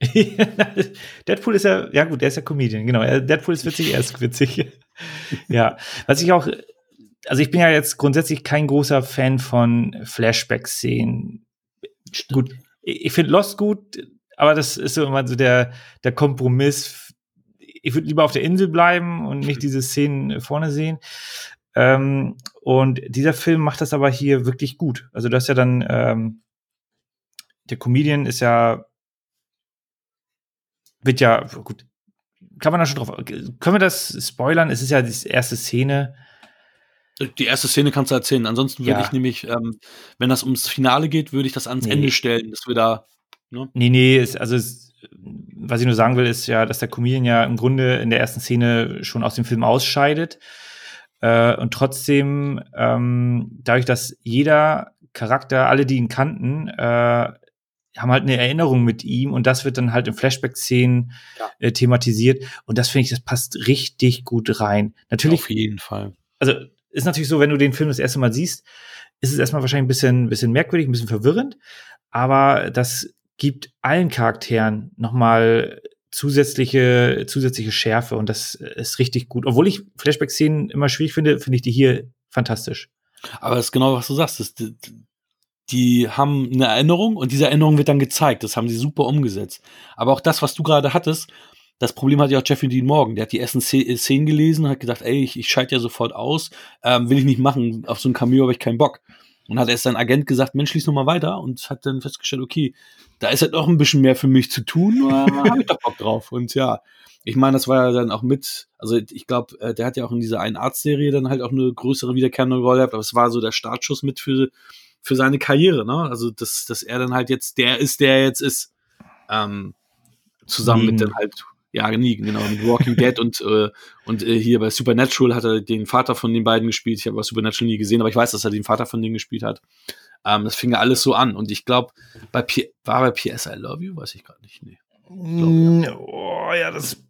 Deadpool ist ja, ja gut, der ist ja Comedian, genau. Deadpool ist witzig, er ist witzig. ja, was ich auch, also ich bin ja jetzt grundsätzlich kein großer Fan von Flashback-Szenen. Gut, ich finde Lost gut, aber das ist so immer so der, der Kompromiss. Ich würde lieber auf der Insel bleiben und nicht diese Szenen vorne sehen. Ähm, und dieser Film macht das aber hier wirklich gut. Also das ja dann, ähm, der Comedian ist ja, wird ja, gut, kann man da schon drauf, können wir das spoilern? Es ist ja die erste Szene. Die erste Szene kannst du erzählen. Ansonsten würde Ja. ich nämlich, ähm, wenn das ums Finale geht, würde ich das ans Nee. Ende stellen, dass wir da. Ne? Nee, nee, es, also es, was ich nur sagen will, ist ja, dass der Comedian ja im Grunde in der ersten Szene schon aus dem Film ausscheidet. Äh, und trotzdem, ähm, dadurch, dass jeder Charakter, alle, die ihn kannten, äh, haben halt eine Erinnerung mit ihm und das wird dann halt in Flashback-Szenen Ja. äh, thematisiert. Und das finde ich, das passt richtig gut rein. Natürlich Auf jeden Fall. also ist natürlich so, wenn du den Film das erste Mal siehst, ist es erstmal wahrscheinlich ein bisschen, bisschen merkwürdig, ein bisschen verwirrend, aber das gibt allen Charakteren nochmal zusätzliche, zusätzliche Schärfe und das ist richtig gut. Obwohl ich Flashback-Szenen immer schwierig finde, finde ich die hier fantastisch. Aber das ist genau, was du sagst. Das, die, haben eine Erinnerung und diese Erinnerung wird dann gezeigt. Das haben sie super umgesetzt. Aber auch das, was du gerade hattest, das Problem hat ja auch Jeffrey Dean Morgan. Der hat die ersten Sze- Szenen gelesen, hat gedacht, ey, ich, ich schalte ja sofort aus, ähm, will ich nicht machen. Auf so ein Cameo habe ich keinen Bock. Und hat erst sein Agent gesagt, Mensch, lies noch mal weiter und hat dann festgestellt, okay, da ist halt noch ein bisschen mehr für mich zu tun, aber habe ich doch Bock drauf. Und ja, ich meine, das war ja dann auch mit, also ich glaube, äh, der hat ja auch in dieser einen Arztserie dann halt auch eine größere wiederkehrende Rolle gehabt, aber es war so der Startschuss mit für, für seine Karriere, ne? Also, dass, dass er dann halt jetzt der ist, der er jetzt ist. Ähm, zusammen mit Negan. dann halt, ja, Negan, genau, mit Walking Dead und, äh, und äh, hier bei Supernatural hat er den Vater von den beiden gespielt. Ich habe Supernatural nie gesehen, aber ich weiß, dass er den Vater von denen gespielt hat. Ähm, das fing ja alles so an. Und ich glaube, bei P war bei PS I Love You, weiß ich gerade nicht. Nee. Mm, Oh ja, das.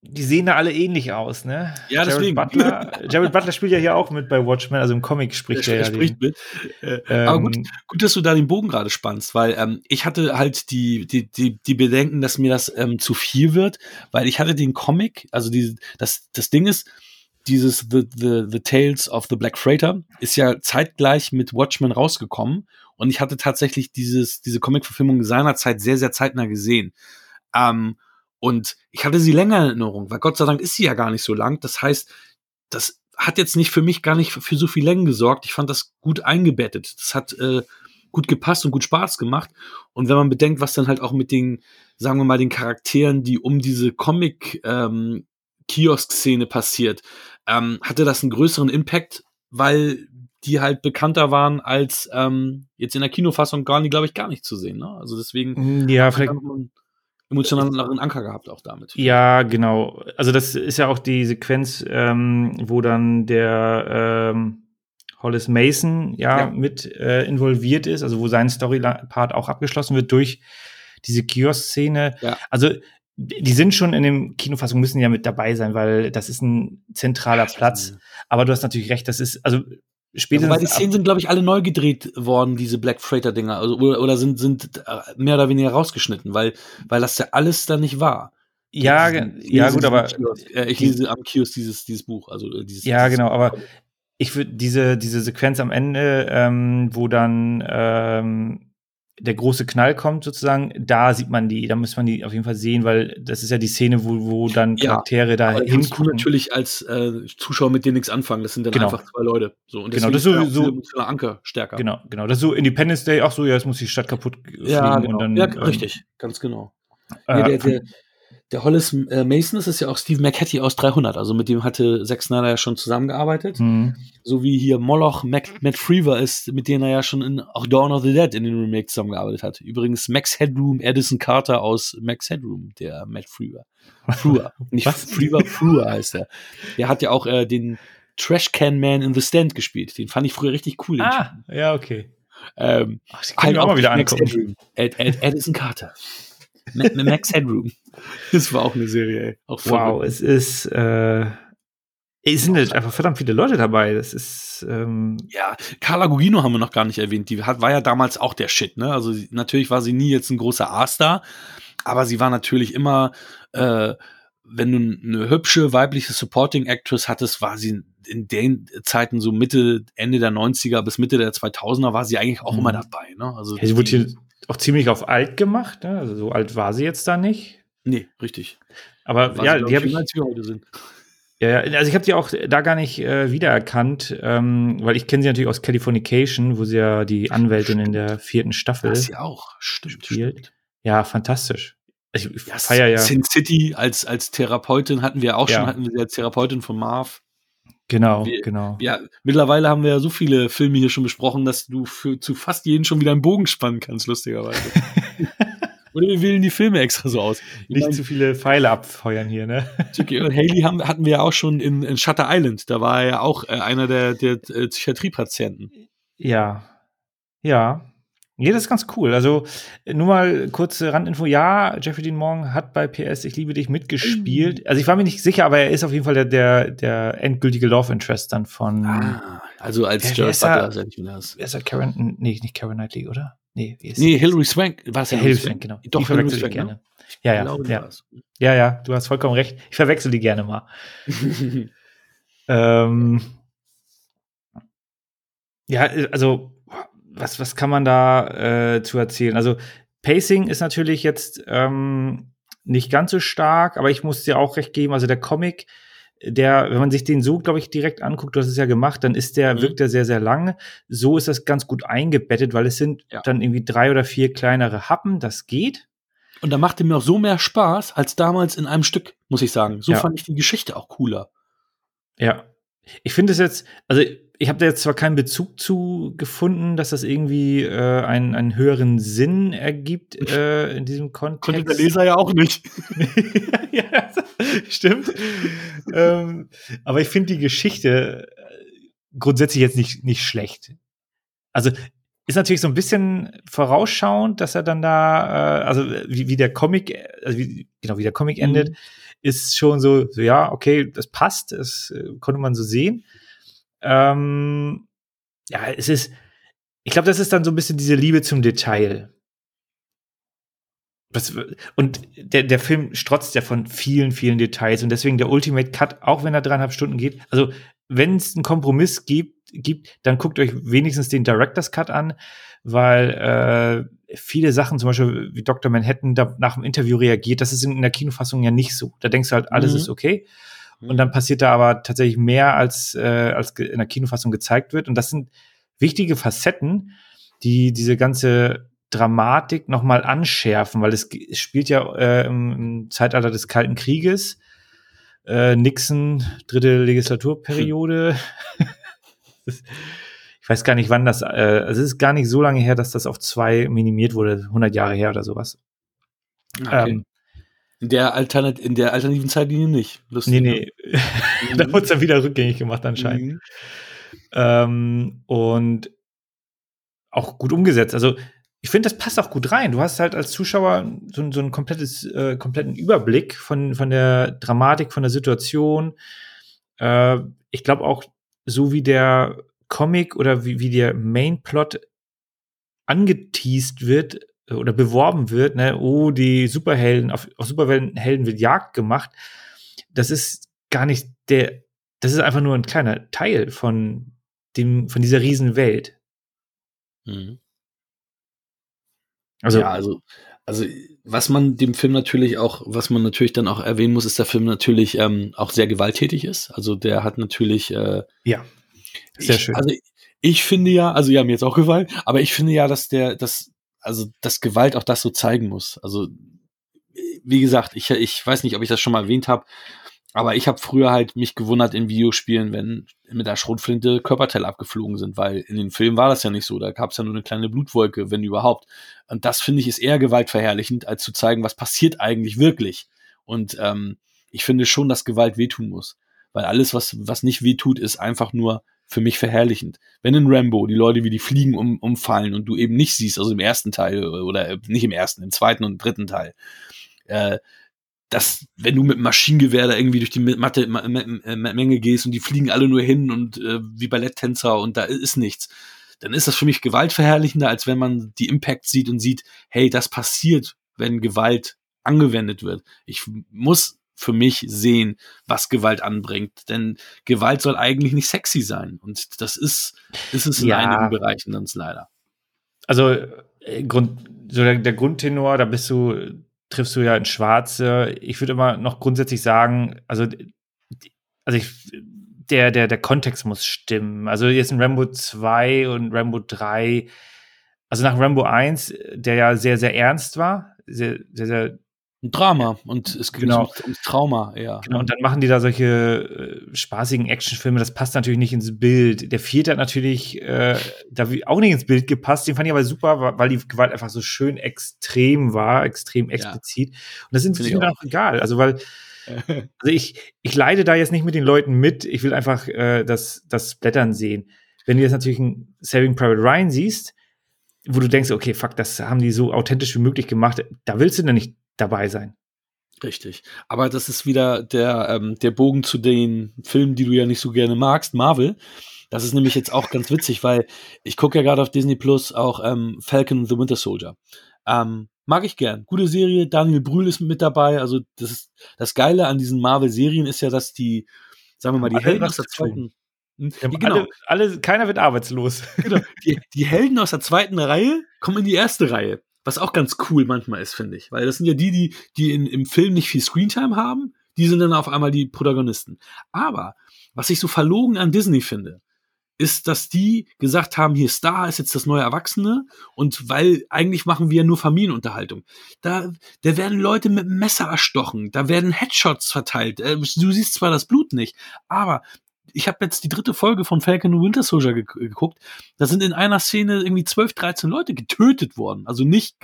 Die sehen da alle ähnlich aus, ne? Ja, Jared deswegen. Butler, Jared Butler spielt ja hier auch mit bei Watchmen, also im Comic spricht er ja. spricht den. mit. Äh, Ähm, aber gut, gut, dass du da den Bogen gerade spannst, weil ähm, ich hatte halt die, die, die, die Bedenken, dass mir das ähm, zu viel wird, weil ich hatte den Comic, also die, das, das Ding ist, dieses the, the, the Tales of the Black Freighter ist ja zeitgleich mit Watchmen rausgekommen und ich hatte tatsächlich dieses, diese Comic-Verfilmung seinerzeit sehr, sehr zeitnah gesehen. Ähm, und ich hatte sie länger in Erinnerung, weil Gott sei Dank ist sie ja gar nicht so lang. Das heißt, das hat jetzt nicht für mich gar nicht für so viel Längen gesorgt. Ich fand das gut eingebettet. Das hat äh, gut gepasst und gut Spaß gemacht. Und wenn man bedenkt, was dann halt auch mit den, sagen wir mal, den Charakteren, die um diese Comic ähm, Kiosk-Szene passiert, ähm, hatte das einen größeren Impact, weil die halt bekannter waren als ähm, jetzt in der Kinofassung gar nicht, glaube ich, gar nicht zu sehen. Ne? Also deswegen Mm, Ja, vielleicht. er einen emotionaleren Anker gehabt auch damit. Ja, genau. Also das ist ja auch die Sequenz, ähm, wo dann der ähm, Hollis Mason ja, Ja. mit äh, involviert ist, also wo sein Story-Part auch abgeschlossen wird durch diese Kiosk-Szene. Ja. Also die sind schon in dem Kinofassung müssen ja mit dabei sein, weil das ist ein zentraler Platz. Aber du hast natürlich recht, das ist also spätestens wobei die Szenen sind, glaube ich, alle neu gedreht worden, diese Black Freighter-Dinger, also, oder, oder sind, sind äh, mehr oder weniger rausgeschnitten, weil, weil das ja alles da nicht war. ja, Diesen- ja gut, aber Kiosk, äh, ich lese am Kiosk dieses, dieses Buch, also äh, dieses. Ja, dieses genau, aber ich würde diese, diese Sequenz am Ende, ähm, wo dann ähm, der große Knall kommt, sozusagen, da sieht man die, da muss man die auf jeden Fall sehen, weil das ist ja die Szene, wo, wo dann Ja, Charaktere da Aber da kannst du natürlich als äh, Zuschauer mit dir nichts anfangen. Das sind dann Genau. einfach zwei Leute. So, und Genau, das ist ja dieser emotionale Anker stärker. Genau, genau. Das ist so Independence Day, ach so, ja, jetzt muss die Stadt kaputt fliegen Ja, genau. und dann. ja, ähm, richtig, ganz genau. Äh, Ja, der, der, der Hollis äh, Mason, das ist ja auch Steve McHattie aus 300. Also mit dem hatte Zack Snyder ja schon zusammengearbeitet. hm. So wie hier Moloch Mac, Matt Freever ist, mit denen er ja schon in auch Dawn of the Dead in den Remake zusammengearbeitet hat. Übrigens Max Headroom, Edison Carter aus Max Headroom, der Matt Freever. Frewer. Nicht Was? Freever, Frewer heißt er. Der hat ja auch äh, den, Trash Can Man in the Stand gespielt. Den fand ich früher richtig cool. Ah, ja, okay. Ähm, Ach, das kann ich mir auch mal wieder Max angucken. Edison Carter. Ma- Ma- Max Headroom. Das war auch eine Serie, ey. Auch Wow, verrückt. es ist, äh, es sind jetzt einfach verdammt viele Leute dabei. Das ist, ähm, Ja, Carla Gugino haben wir noch gar nicht erwähnt. Die hat, war ja damals auch der Shit, ne? Also sie, natürlich war sie nie jetzt ein großer A-Star, aber sie war natürlich immer, äh, wenn du eine hübsche weibliche Supporting Actress hattest, war sie in den Zeiten so Mitte, Ende der 90er bis Mitte der 2000er war sie eigentlich auch Mhm. immer dabei, ne? Also ja, sie wurde hier auch ziemlich auf alt gemacht. Ne? Also so alt war sie jetzt da nicht. Nee, richtig. Aber War ja, sie, die habe ich, als wir heute sind. ja, also ich habe die auch da gar nicht äh, wiedererkannt, ähm, weil ich kenne sie natürlich aus Californication, wo sie ja die Anwältin in der vierten Staffel Das ja auch. Stimmt, spielt. stimmt. Ja, fantastisch. Ich, ich Ja, feier ja. Sin City als, als Therapeutin hatten wir auch Ja. schon, hatten wir sie als Therapeutin von Marv. Genau, Wir- genau. Ja, mittlerweile haben wir ja so viele Filme hier schon besprochen, dass du für, zu fast jeden schon wieder einen Bogen spannen kannst, lustigerweise. Oder wir wählen die Filme extra so aus. Ich Nicht mein, zu viele Pfeile abfeuern hier, ne? Jackie und Haley haben, hatten wir ja auch schon in, in Shutter Island. Da war er ja auch äh, einer der, der äh, Psychiatriepatienten. Ja. Ja. Nee, das ist ganz cool. Also, äh, nur mal kurze Randinfo. Ja, Jeffrey Dean Morgan hat bei PS Ich liebe dich mitgespielt. Also, ich war mir nicht sicher, aber er ist auf jeden Fall der, der, der endgültige Love Interest dann von. Ah, also als Jared Butler, sag ich mir das. Wer ist das? Karen? Nee, nicht Karen Knightley, oder? Nee, wie ist Nee, Hilary Swank. War das Ja, Hilary Hilfe, genau. Doch, die verwechsel Hilary ich Swank, gerne. ne? Ja, Ich ja, glaube, die ja. ja, ja, du hast vollkommen recht. Ich verwechsel die gerne mal. Ähm, ja, also, was, was kann man da äh, zu erzählen? Also, Pacing ist natürlich jetzt ähm, nicht ganz so stark, aber ich muss dir auch recht geben. Also, der Comic, der, wenn man sich den so, glaube ich, direkt anguckt, du hast es ja gemacht, dann ist der, Mhm. wirkt der sehr, sehr lang. So ist das ganz gut eingebettet, weil es sind Ja. dann irgendwie drei oder vier kleinere Happen, das geht. Und da machte mir auch so mehr Spaß als damals in einem Stück, muss ich sagen. So Ja. fand ich die Geschichte auch cooler. Ja. Ich finde es jetzt, also ich habe da jetzt zwar keinen Bezug zu gefunden, dass das irgendwie äh, einen, einen höheren Sinn ergibt äh, in diesem Kontext. Konnte der Leser ja auch nicht. ja, stimmt. ähm, aber ich finde die Geschichte äh, grundsätzlich jetzt nicht, nicht schlecht. Also ist natürlich so ein bisschen vorausschauend, dass er dann da, äh, also wie, wie der Comic, also wie, genau wie der Comic endet, ist schon so, so ja, okay, das passt, das äh, konnte man so sehen. Ähm, ja, es ist, ich glaube, das ist dann so ein bisschen diese Liebe zum Detail. Was, und der, der Film strotzt ja von vielen, vielen Details und deswegen der Ultimate Cut, auch wenn er dreieinhalb Stunden geht. Also, wenn es einen Kompromiss gibt, gibt, dann guckt euch wenigstens den Director's Cut an, weil äh, viele Sachen, zum Beispiel wie Dr. Manhattan da nach dem Interview reagiert, das ist in der Kinofassung ja nicht so. Da denkst du halt, alles Mhm. ist okay. Und dann passiert da aber tatsächlich mehr, als, äh, als in der Kinofassung gezeigt wird. Und das sind wichtige Facetten, die diese ganze Dramatik nochmal anschärfen, weil es, es spielt ja äh, im, Zeitalter des Kalten Krieges. Äh, Nixon, dritte Legislaturperiode. Das- ich weiß gar nicht, wann das, äh, also es ist gar nicht so lange her, dass das auf zwei minimiert wurde, 100 Jahre her oder sowas. Okay. Ähm, in, der Alternat in der alternativen Zeitlinie nicht. nee, Lustig, nee. da wurde es dann wieder rückgängig gemacht anscheinend. Mhm. Ähm, und auch gut umgesetzt. Also ich finde, das passt auch gut rein. Du hast halt als Zuschauer so, so einen komplettes, äh, kompletten Überblick von, von der Dramatik, von der Situation. Äh, ich glaube auch, so wie der Comic oder wie, wie der Mainplot angeteased wird oder beworben wird, ne, oh, die Superhelden, auf, auf Superhelden wird Jagd gemacht. Das ist gar nicht der, das ist einfach nur ein kleiner Teil von dem, von dieser riesen Welt. Mhm. Also, ja, also, also was man dem Film natürlich auch, was man natürlich dann auch erwähnen muss, ist, der Film natürlich ähm, auch sehr gewalttätig ist. Also der hat natürlich äh, ja, sehr ich, schön. Also ich finde ja, also ja, mir jetzt auch Gewalt, aber ich finde ja, dass der, dass, also dass Gewalt auch das so zeigen muss. Also wie gesagt, ich, ich weiß nicht, ob ich das schon mal erwähnt habe, aber ich habe früher halt mich gewundert in Videospielen, wenn mit der Schrotflinte Körperteile abgeflogen sind, weil in den Filmen war das ja nicht so. Da gab es ja nur eine kleine Blutwolke, wenn überhaupt. Und das finde ich ist eher gewaltverherrlichend, als zu zeigen, was passiert eigentlich wirklich. Und ähm, ich finde schon, dass Gewalt wehtun muss. weil alles, was, was nicht weh tut, ist einfach nur für mich verherrlichend. Wenn in Rambo die Leute wie die Fliegen um, umfallen und du eben nicht siehst, also im ersten Teil oder nicht im ersten, im zweiten und dritten Teil, äh, dass wenn du mit Maschinengewehr da irgendwie durch die Matte, Menge gehst und die fliegen alle nur hin und äh, wie Balletttänzer und da ist nichts, dann ist das für mich gewaltverherrlichender, als wenn man die Impact sieht und sieht, hey, das passiert, wenn Gewalt angewendet wird. Ich muss für mich sehen, was Gewalt anbringt. Denn Gewalt soll eigentlich nicht sexy sein. Und das ist, ist es in ja. einigen Bereichen dann leider. Also, äh, Grund, so der, der Grundtenor, da bist du, triffst du ja in Schwarze. Ich würde immer noch grundsätzlich sagen, also, also ich, der, der, der Kontext muss stimmen. Also jetzt in Rambo 2 und Rambo 3, also nach Rambo 1, der ja sehr, sehr ernst war, sehr, sehr, sehr ein Drama und es geht genau. ums, ums Trauma, ja. Genau, und dann machen die da solche äh, spaßigen Actionfilme, das passt natürlich nicht ins Bild. Der vierte hat natürlich äh, da auch nicht ins Bild gepasst, den fand ich aber super, weil die Gewalt einfach so schön extrem war, extrem explizit. Ja. Und das ist mir auch egal, also weil also ich, ich leide da jetzt nicht mit den Leuten mit, ich will einfach äh, das, das Blättern sehen. Wenn du jetzt natürlich ein Saving Private Ryan siehst, wo du denkst, okay, fuck, das haben die so authentisch wie möglich gemacht, da willst du dann nicht dabei sein. Richtig. Aber das ist wieder der, ähm, der Bogen zu den Filmen, die du ja nicht so gerne magst, Marvel. Das ist nämlich jetzt auch ganz witzig, weil ich gucke ja gerade auf Disney Plus auch ähm, Falcon the Winter Soldier. Ähm, mag ich gern. Gute Serie. Daniel Brühl ist mit dabei. Also das ist das Geile an diesen Marvel-Serien ist ja, dass die, sagen wir mal, die Helden aus der zweiten, hm, ja, genau. Alle, alle, keiner wird arbeitslos. Genau. Die, die Helden aus der zweiten Reihe kommen in die erste Reihe. Was auch ganz cool manchmal ist, finde ich. Weil das sind ja die, die, die in, im Film nicht viel Screentime haben. Die sind dann auf einmal die Protagonisten. Aber was ich so verlogen an Disney finde, ist, dass die gesagt haben, hier Star ist jetzt das neue Erwachsene und weil eigentlich machen wir nur Familienunterhaltung. Da, da werden Leute mit Messer erstochen, da werden Headshots verteilt. Äh, du siehst zwar das Blut nicht, aber ich habe jetzt die dritte Folge von Falcon and Winter Soldier ge geguckt. Da sind in einer Szene irgendwie 12, 13 Leute getötet worden. Also nicht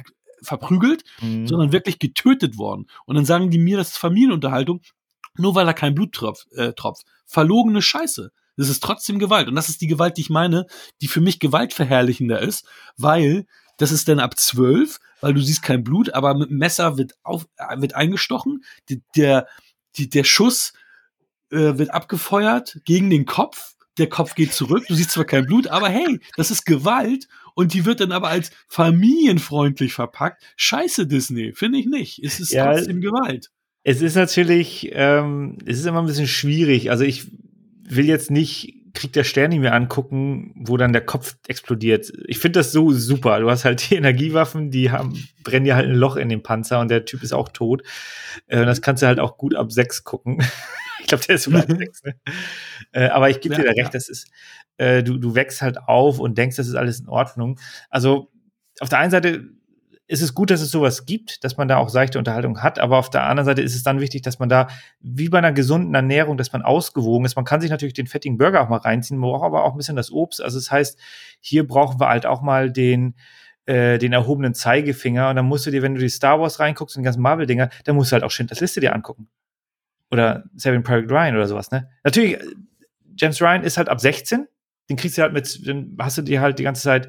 verprügelt, mhm. sondern wirklich getötet worden. Und dann sagen die mir, das ist Familienunterhaltung, nur weil da kein Blut tropft. Äh, tropft. Verlogene Scheiße. Das ist trotzdem Gewalt. Und das ist die Gewalt, die ich meine, die für mich gewaltverherrlichender ist, weil das ist dann ab zwölf, weil du siehst kein Blut, aber mit dem Messer wird, auf, äh, wird eingestochen. Der, die, der Schuss äh, wird abgefeuert gegen den Kopf. Der Kopf geht zurück. Du siehst zwar kein Blut, aber hey, das ist Gewalt und die wird dann aber als familienfreundlich verpackt. Scheiße, Disney, finde ich nicht. Es ist ja, trotzdem Gewalt. Es ist natürlich, ähm, es ist immer ein bisschen schwierig. Also ich will jetzt nicht Krieg der Sterne mir angucken, wo dann der Kopf explodiert. Ich finde das so super. Du hast halt die Energiewaffen, die haben, brennen dir halt ein Loch in den Panzer und der Typ ist auch tot. Äh, das kannst du halt auch gut ab sechs gucken. Ich glaube, der ist sogar mhm. sechs. Ne? Äh, aber ich gebe dir da recht, das ist, äh, du, du wächst halt auf und denkst, das ist alles in Ordnung. Also auf der einen Seite ist es gut, dass es sowas gibt, dass man da auch seichte Unterhaltung hat, aber auf der anderen Seite ist es dann wichtig, dass man da, wie bei einer gesunden Ernährung, dass man ausgewogen ist. Man kann sich natürlich den fettigen Burger auch mal reinziehen, man braucht aber auch ein bisschen das Obst. Also das heißt, hier brauchen wir halt auch mal den, äh, den erhobenen Zeigefinger und dann musst du dir, wenn du die Star Wars reinguckst und die ganzen Marvel-Dinger, dann musst du halt auch Schindlers Liste dir angucken. Oder Saving Private Ryan oder sowas, ne? Natürlich, James Ryan ist halt ab 16. Den kriegst du halt mit, dann hast du dir halt die ganze Zeit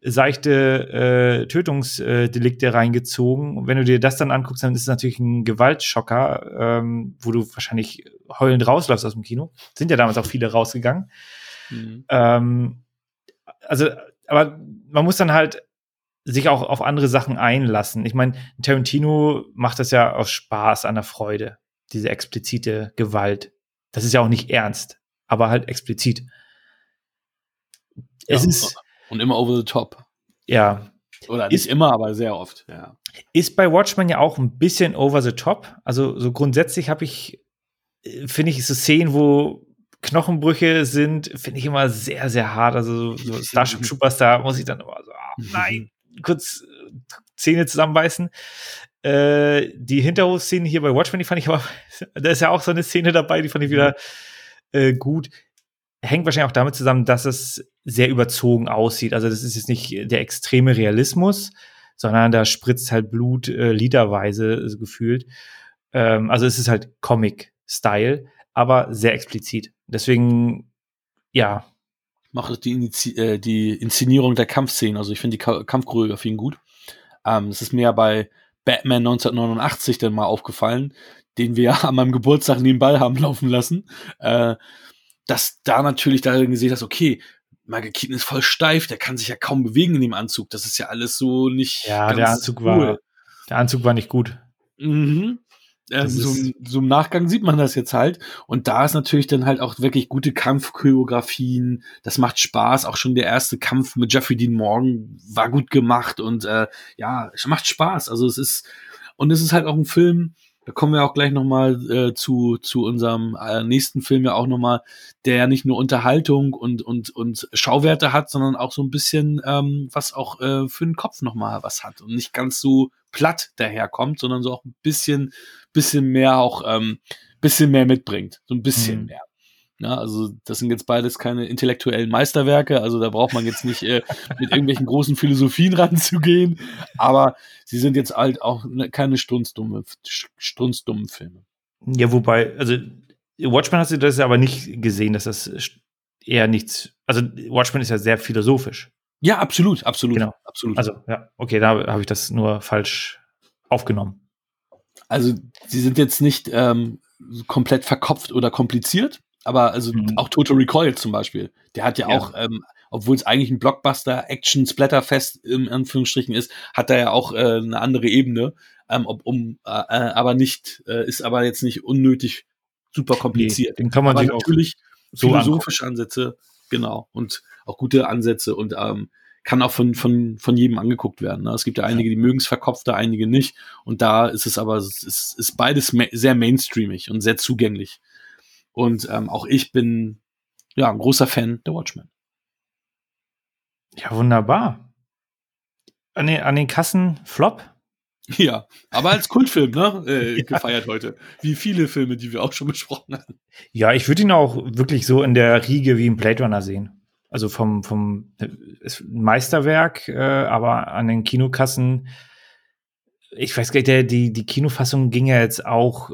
seichte äh, Tötungsdelikte reingezogen. Und wenn du dir das dann anguckst, dann ist es natürlich ein Gewaltschocker, ähm, wo du wahrscheinlich heulend rausläufst aus dem Kino. Sind ja damals auch viele rausgegangen. Mhm. Ähm, also, aber man muss dann halt sich auch auf andere Sachen einlassen. Ich meine, Tarantino macht das ja aus Spaß, an der Freude diese explizite Gewalt. Das ist ja auch nicht ernst, aber halt explizit. Es ja, ist. Und immer over the top. Ja. Oder nicht ist, immer, aber sehr oft, ja. Ist bei Watchmen ja auch ein bisschen over the top. Also so grundsätzlich habe ich, äh, finde ich, so Szenen, wo Knochenbrüche sind, finde ich immer sehr, sehr hart. Also so, so Starship Troopers, da muss ich dann immer so, ah, nein, kurz äh, Zähne zusammenbeißen. Äh, die Hinterhofszene hier bei Watchmen, die fand ich aber, da ist ja auch so eine Szene dabei, die fand ich wieder äh, gut. Hängt wahrscheinlich auch damit zusammen, dass es sehr überzogen aussieht. Also das ist jetzt nicht der extreme Realismus, sondern da spritzt halt Blut äh, literweise äh, gefühlt. Ähm, also es ist halt Comic-Style. aber sehr explizit. Deswegen, ja. Macht die, Inizi äh, die Inszenierung der Kampfszenen, also ich finde die Ka Kampfchoreografien gut. Ähm, es ist mir bei Batman 1989 dann mal aufgefallen, den wir an meinem Geburtstag nebenbei haben laufen lassen, äh, dass da natürlich da gesehen hast, okay, Michael Keaton ist voll steif, der kann sich ja kaum bewegen in dem Anzug. Das ist ja alles so nicht. Ja, der Anzug cool. war, der Anzug war nicht gut. Mhm. Ähm, so, so, im Nachgang sieht man das jetzt halt. Und da ist natürlich dann halt auch wirklich gute Kampfchoreografien. Das macht Spaß. Auch schon der erste Kampf mit Jeffrey Dean Morgan war gut gemacht und äh, ja, es macht Spaß. Also es ist und es ist halt auch ein Film. Da kommen wir auch gleich noch mal äh, zu zu unserem äh, nächsten Film ja auch noch mal, der ja nicht nur Unterhaltung und und und Schauwerte hat, sondern auch so ein bisschen ähm, was auch äh, für den Kopf noch mal was hat und nicht ganz so platt daherkommt, sondern so auch ein bisschen, bisschen mehr auch, ähm, bisschen mehr mitbringt. So ein bisschen mhm. mehr. Ja, also das sind jetzt beides keine intellektuellen Meisterwerke, also da braucht man jetzt nicht äh, mit irgendwelchen großen Philosophien ranzugehen, aber sie sind jetzt halt auch ne, keine strunzdummen Filme. Ja, wobei, also Watchmen hast du das aber nicht gesehen, dass das eher nichts, also Watchmen ist ja sehr philosophisch. Ja, absolut, absolut. Genau. absolut. Also, ja, okay, da habe ich das nur falsch aufgenommen. Also, sie sind jetzt nicht ähm, komplett verkopft oder kompliziert, aber also mhm. auch Total Recoil zum Beispiel, der hat ja, ja. auch, ähm, obwohl es eigentlich ein Blockbuster-Action-Splatterfest in Anführungsstrichen ist, hat er ja auch äh, eine andere Ebene, ähm, ob, um, äh, äh, aber nicht, äh, ist aber jetzt nicht unnötig super kompliziert. Nee, den kann man aber sich natürlich auch so philosophische angucken. Ansätze, genau, und auch gute Ansätze und ähm, kann auch von, von, von jedem angeguckt werden. Ne? Es gibt ja einige, die mögen es verkopfter, einige nicht. Und da ist es aber, es ist, ist beides ma sehr mainstreamig und sehr zugänglich. Und ähm, auch ich bin ja ein großer Fan der Watchmen. Ja, wunderbar. An den, an den Kassen Flop? Ja, aber als Kultfilm, ne? Äh, ja. Gefeiert heute. Wie viele Filme, die wir auch schon besprochen haben. Ja, ich würde ihn auch wirklich so in der Riege wie im Blade Runner sehen. Also vom, vom ist ein Meisterwerk, äh, aber an den Kinokassen, ich weiß gar nicht, der, die, die Kinofassung ging ja jetzt auch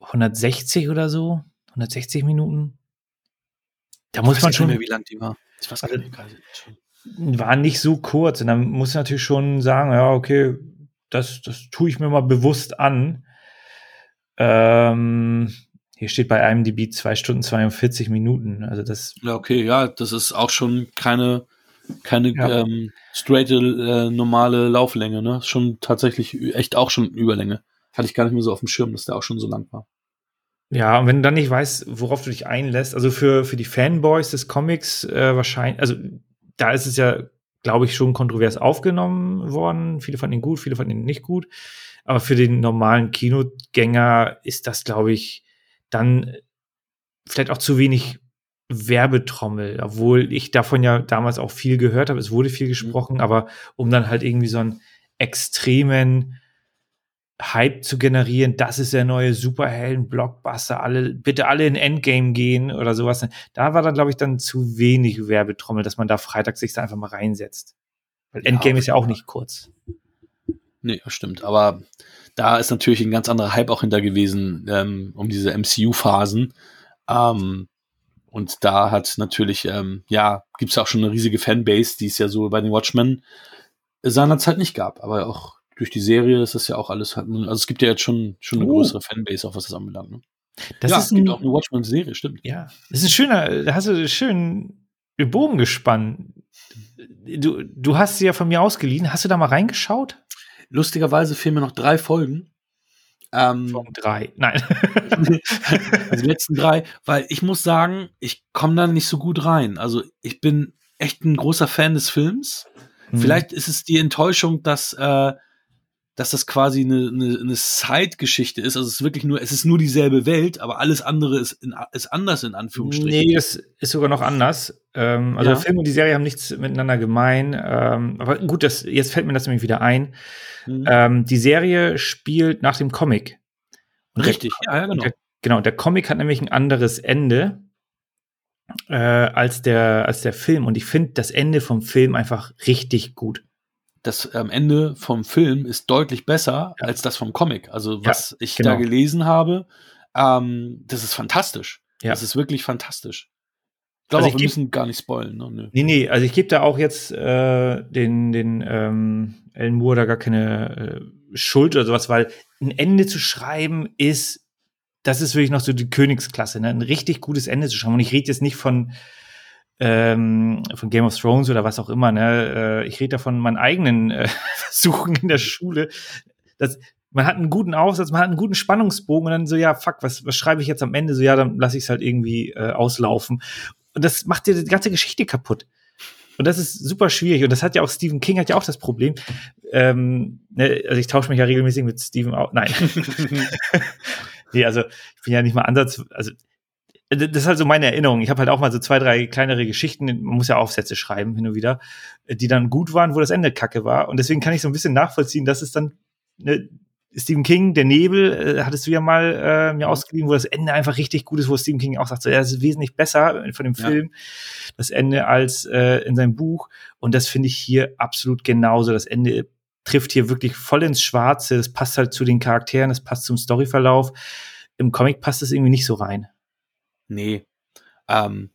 160 oder so, 160 Minuten. Da ich muss man schon. Mehr, wie lang die war. Ich weiß gar nicht, war nicht so kurz. Und dann muss ich natürlich schon sagen, ja, okay, das, das tue ich mir mal bewusst an. Ähm, hier steht bei IMDb 2 Stunden 42 Minuten. Also das. Ja, okay, ja, das ist auch schon keine, keine ja. ähm, straight äh, normale Lauflänge, ne? Schon tatsächlich echt auch schon Überlänge. Hatte ich gar nicht mehr so auf dem Schirm, dass der auch schon so lang war. Ja, und wenn du dann nicht weißt, worauf du dich einlässt, also für, für die Fanboys des Comics äh, wahrscheinlich, also da ist es ja, glaube ich, schon kontrovers aufgenommen worden. Viele fanden ihn gut, viele fanden ihn nicht gut. Aber für den normalen Kinogänger ist das, glaube ich, dann vielleicht auch zu wenig Werbetrommel, obwohl ich davon ja damals auch viel gehört habe. Es wurde viel gesprochen, mhm. aber um dann halt irgendwie so einen extremen Hype zu generieren, das ist der neue Superhelden-Blockbuster, alle, bitte alle in Endgame gehen oder sowas. Da war dann, glaube ich, dann zu wenig Werbetrommel, dass man da freitags sich da einfach mal reinsetzt. Weil Endgame ja, ist ja auch nicht kurz. Nee, das stimmt. Aber da ist natürlich ein ganz anderer Hype auch hinter gewesen, ähm, um diese MCU-Phasen. Ähm, und da hat natürlich, ähm, ja, gibt es auch schon eine riesige Fanbase, die es ja so bei den Watchmen seinerzeit nicht gab. Aber auch durch die Serie ist das ja auch alles, also es gibt ja jetzt schon, schon eine oh. größere Fanbase, auch was das anbelangt. Ne? Das ja, ist es gibt auch eine Watchmen-Serie, stimmt. Ja, das ist ein schöner, da hast du schön den Bogen gespannt. Du, du hast sie ja von mir ausgeliehen. Hast du da mal reingeschaut? Lustigerweise fehlen mir noch drei Folgen. Ähm, Von drei, nein. also die letzten drei, weil ich muss sagen, ich komme da nicht so gut rein. Also ich bin echt ein großer Fan des Films. Mhm. Vielleicht ist es die Enttäuschung, dass äh, dass das quasi eine, eine, eine Side-Geschichte ist. Also es ist wirklich nur, es ist nur dieselbe Welt, aber alles andere ist, in, ist anders in Anführungsstrichen. Nee, es ist sogar noch anders. Ähm, also ja. der Film und die Serie haben nichts miteinander gemein. Ähm, aber gut, das, jetzt fällt mir das nämlich wieder ein. Mhm. Ähm, die Serie spielt nach dem Comic. Und Richtig, der, ja, ja, genau. Der, genau, der Comic hat nämlich ein anderes Ende äh, als, der, als der Film. Und ich finde das Ende vom Film einfach richtig gut das ähm, Ende vom Film ist deutlich besser ja. als das vom Comic. Also was ja, ich genau. da gelesen habe, Ähm, das ist fantastisch. Ja. Das ist wirklich fantastisch. Ich glaube, Also ich wir müssen gar nicht spoilen. Ne? Nö. Nee, nee, also ich gebe da auch jetzt äh, den, den ähm, Alan Moore da gar keine äh, Schuld oder sowas, weil ein Ende zu schreiben ist, das ist wirklich noch so die Königsklasse, ne? ein richtig gutes Ende zu schreiben. Und ich rede jetzt nicht von, ähm, von Game of Thrones oder was auch immer, ne? Äh, ich rede da von meinen eigenen äh, Versuchen in der Schule. Das, man hat einen guten Aufsatz, man hat einen guten Spannungsbogen und dann so, ja, fuck, was, was schreibe ich jetzt am Ende? So, ja, dann lasse ich es halt irgendwie äh, auslaufen. Und das macht dir die ganze Geschichte kaputt. Und das ist super schwierig. Und das hat ja auch Stephen King hat ja auch das Problem. Ähm, ne, also ich tausche mich ja regelmäßig mit Stephen aus. Nein. nee, also ich bin ja nicht mal ansatz. Also das ist halt so meine Erinnerung. Ich habe halt auch mal so zwei, drei kleinere Geschichten, man muss ja Aufsätze schreiben hin und wieder, die dann gut waren, wo das Ende kacke war. Und deswegen kann ich so ein bisschen nachvollziehen, dass es dann ne, Stephen King, der Nebel, äh, hattest du ja mal äh, mir ausgeliehen, wo das Ende einfach richtig gut ist, wo Stephen King auch sagt, so, ja, das ist wesentlich besser von dem Ja. Film, das Ende, als äh, in seinem Buch. Und das finde ich hier absolut genauso. Das Ende trifft hier wirklich voll ins Schwarze. Das passt halt zu den Charakteren, das passt zum Storyverlauf. Im Comic passt es irgendwie nicht so rein. Nee. Ähm,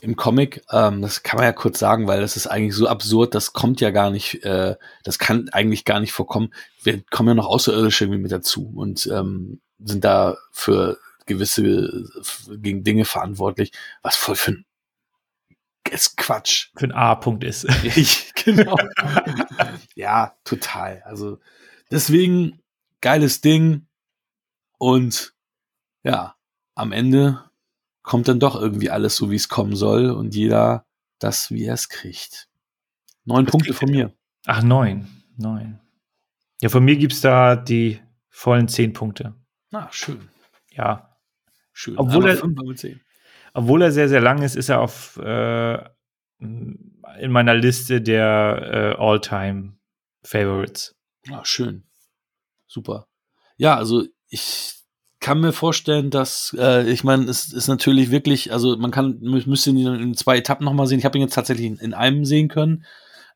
Im Comic, ähm, das kann man ja kurz sagen, weil das ist eigentlich so absurd, das kommt ja gar nicht, äh, das kann eigentlich gar nicht vorkommen. Wir kommen ja noch Außerirdische irgendwie mit dazu und ähm, sind da für gewisse gegen Dinge verantwortlich, was voll für ein ist Quatsch. Für ein A-Punkt ist. Ich, genau. ja, total. Also deswegen geiles Ding und ja, am Ende kommt dann doch irgendwie alles so, wie es kommen soll und jeder das, wie er es kriegt. Neun Was Punkte von mir. Ach, neun. Neun. Ja, von mir gibt's da die vollen zehn Punkte. Na, schön. Ja. Schön. Obwohl er-. Obwohl er sehr, sehr lang ist, ist er auf äh, in meiner Liste der äh, All-Time Favorites. Ah, schön. Super. Ja, also ich kann mir vorstellen, dass, äh, ich meine, es ist natürlich wirklich, also man kann, mü- müsste ihn in zwei Etappen nochmal sehen. Ich habe ihn jetzt tatsächlich in, in einem sehen können.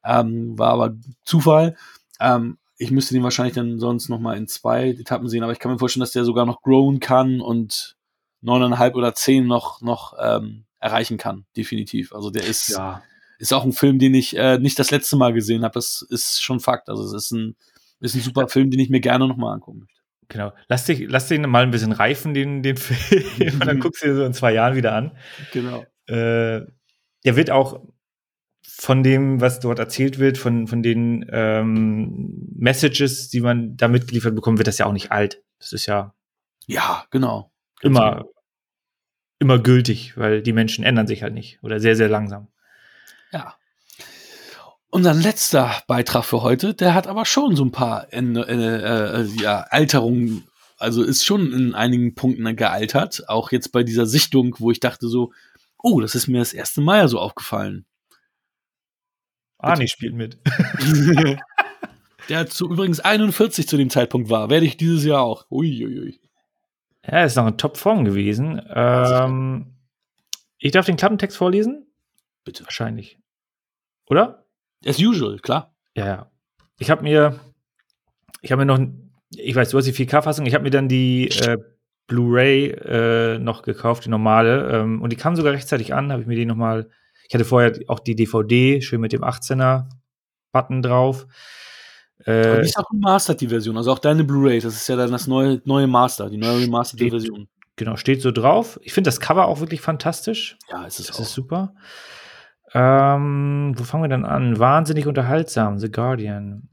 Ähm, war aber Zufall. Ähm, ich müsste den wahrscheinlich dann sonst nochmal in zwei Etappen sehen, aber ich kann mir vorstellen, dass der sogar noch growen kann und neuneinhalb oder zehn noch, noch ähm, erreichen kann, definitiv. Also der ist, Ja. ist auch ein Film, den ich äh, nicht das letzte Mal gesehen habe. Das ist schon Fakt. Also es ist ein, ist ein super Film, den ich mir gerne nochmal angucken möchte. Genau. Lass, dich, lass den mal ein bisschen reifen, den, den Film. Und dann guckst du dir so in zwei Jahren wieder an. Genau. Äh, der wird auch von dem, was dort erzählt wird, von, von den ähm, Messages, die man da mitgeliefert bekommt, wird das ja auch nicht alt. Das ist ja Ja, genau. Ganz immer, genau. immer gültig, weil die Menschen ändern sich halt nicht oder sehr, sehr langsam. Ja. Unser letzter Beitrag für heute, der hat aber schon so ein paar Ende, äh, äh, ja, Alterungen, also ist schon in einigen Punkten gealtert. Auch jetzt bei dieser Sichtung, wo ich dachte so, oh, das ist mir das erste Mal ja so aufgefallen. Arnie spielt mit. Der zu übrigens 41 zu dem Zeitpunkt war. Werde ich dieses Jahr auch. Uiuiui. Er ist noch in Topform gewesen. Ähm, ich darf den Klappentext vorlesen? Bitte. Wahrscheinlich. Oder? As usual, klar. Ja, ja. Ich habe mir, ich habe mir noch, ich weiß, du hast die 4K-Fassung, ich habe mir dann die äh, Blu-ray äh, noch gekauft, die normale, ähm, und die kam sogar rechtzeitig an, habe ich mir die noch mal, ich hatte vorher auch die DVD, schön mit dem 18er-Button drauf. Aber Äh, die ist auch remastered, die Version. Also auch deine Blu-ray, das ist ja dann das neue, neue Master, die neue remasterte Steht- Version. genau, steht so drauf. Ich finde das Cover auch wirklich fantastisch. Ja, es ist Das auch. ist super. Ähm, wo fangen wir dann an? Wahnsinnig unterhaltsam, The Guardian.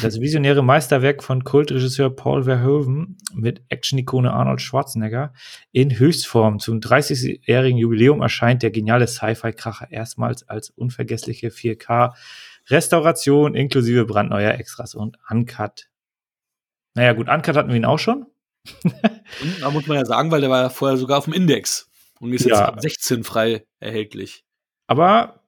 Das visionäre Meisterwerk von Kultregisseur Paul Verhoeven mit Action-Ikone Arnold Schwarzenegger in Höchstform. Zum 30-jährigen Jubiläum erscheint der geniale Sci-Fi-Kracher erstmals als unvergessliche 4K-Restauration inklusive brandneuer Extras und Uncut. Naja, gut, Uncut hatten wir ihn auch schon. Da muss man ja sagen, weil der war ja vorher sogar auf dem Index und ist jetzt Ja. ab 16 frei erhältlich. Aber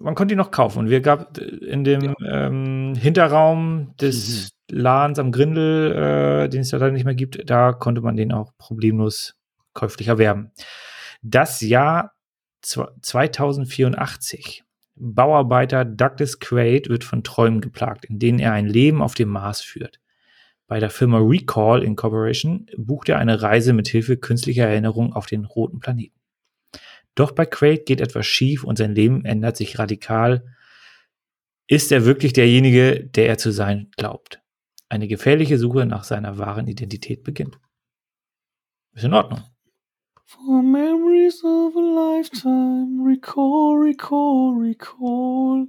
man konnte ihn noch kaufen. Und wir gab in dem ähm, Hinterraum des Ladens am Grindel, äh, den es ja leider nicht mehr gibt, da konnte man den auch problemlos käuflich erwerben. Das Jahr zw- 2084. Bauarbeiter Douglas Quaid wird von Träumen geplagt, in denen er ein Leben auf dem Mars führt. Bei der Firma Recall Incorporation bucht er eine Reise mit Hilfe künstlicher Erinnerung auf den roten Planeten. Doch bei Craig geht etwas schief und sein Leben ändert sich radikal. Ist er wirklich derjenige, der er zu sein glaubt? Eine gefährliche Suche nach seiner wahren Identität beginnt. Ist in Ordnung. For memories of a lifetime, recall, recall, recall.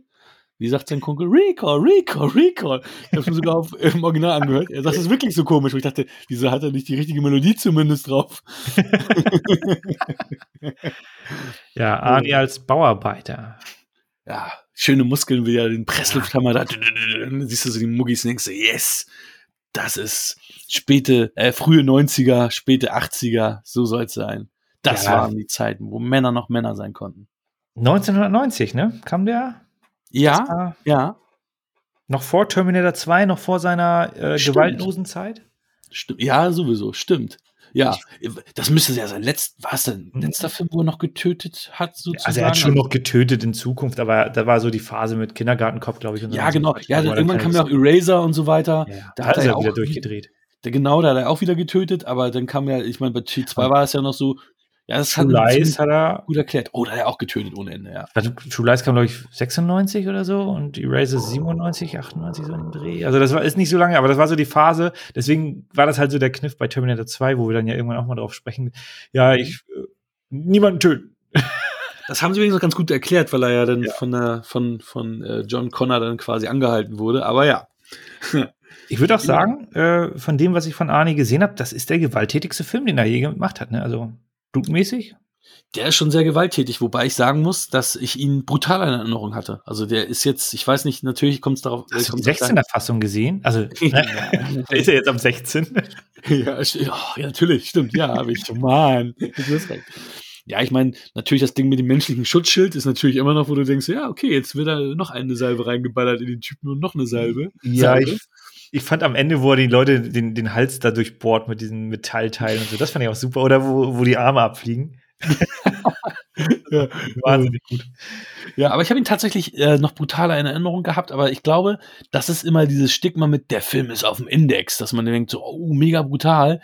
Wie sagt sein Kumpel? Recall, recall, recall. Ich habe mir sogar auf, im Original angehört. Er sagt, das ist wirklich so komisch. Und ich dachte, wieso hat er nicht die richtige Melodie zumindest drauf? ja, Arnie als Bauarbeiter. Ja, schöne Muskeln, wie er den Presslufthammer da. Siehst du so die Muggis und denkst du, yes, das ist späte, äh, frühe 90er, späte 80er, so soll es sein. Das ja. waren die Zeiten, wo Männer noch Männer sein konnten. 1990, ne? Kam der? Ja, ja. Noch vor Terminator 2, noch vor seiner äh, gewaltlosen Zeit? Stimmt. Ja, sowieso, stimmt. Ja, das müsste ja sein letzter, war es sein letzter Film, wo er noch getötet hat, sozusagen? Also er hat schon noch getötet in Zukunft, aber da war so die Phase mit Kindergartenkopf, glaube ich. Ja, genau. Ja, dann irgendwann kam ja auch Eraser und so weiter. Ja, da hat er ja wieder durchgedreht. Genau, da hat er auch wieder getötet, aber dann kam ja, ich meine, bei T2 war es ja noch so, ja, das True hat, Lies hat er gut erklärt. Oh, da hat er auch getötet ohne Ende, ja. Also, True Lies kam, glaube ich, 96 oder so und Eraser 97, 98 so im Dreh. Also das war ist nicht so lange, aber das war so die Phase. Deswegen war das halt so der Kniff bei Terminator 2, wo wir dann ja irgendwann auch mal drauf sprechen. Ja, mhm. ich äh, niemanden töten. Das haben sie übrigens auch ganz gut erklärt, weil er ja dann ja. von der, von, von äh, John Connor dann quasi angehalten wurde. Aber ja. Ich würde auch sagen, äh, von dem, was ich von Arnie gesehen habe, das ist der gewalttätigste Film, den er je gemacht hat. Ne? Also blutmäßig? Der ist schon sehr gewalttätig, wobei ich sagen muss, dass ich ihn brutal in Erinnerung hatte. Also der ist jetzt, ich weiß nicht, natürlich kommt es darauf. Hast du die 16er Fassung gesehen? Also ne? der ist ja jetzt am 16. ja, oh, ja, natürlich, stimmt, ja, habe ich. Mann, Ja, ich meine, natürlich das Ding mit dem menschlichen Schutzschild ist natürlich immer noch, wo du denkst, ja, okay, jetzt wird da noch eine Salbe reingeballert in den Typen und noch eine Salbe. Ja, Salbe. ich, ich fand am Ende, wo er die Leute den, den Hals da durchbohrt mit diesen Metallteilen und so, das fand ich auch super. Oder wo, wo die Arme abfliegen. ja, wahnsinnig gut. Ja, aber ich habe ihn tatsächlich äh, noch brutaler in Erinnerung gehabt, aber ich glaube, das ist immer dieses Stigma mit, der Film ist auf dem Index, dass man denkt so, oh, mega brutal.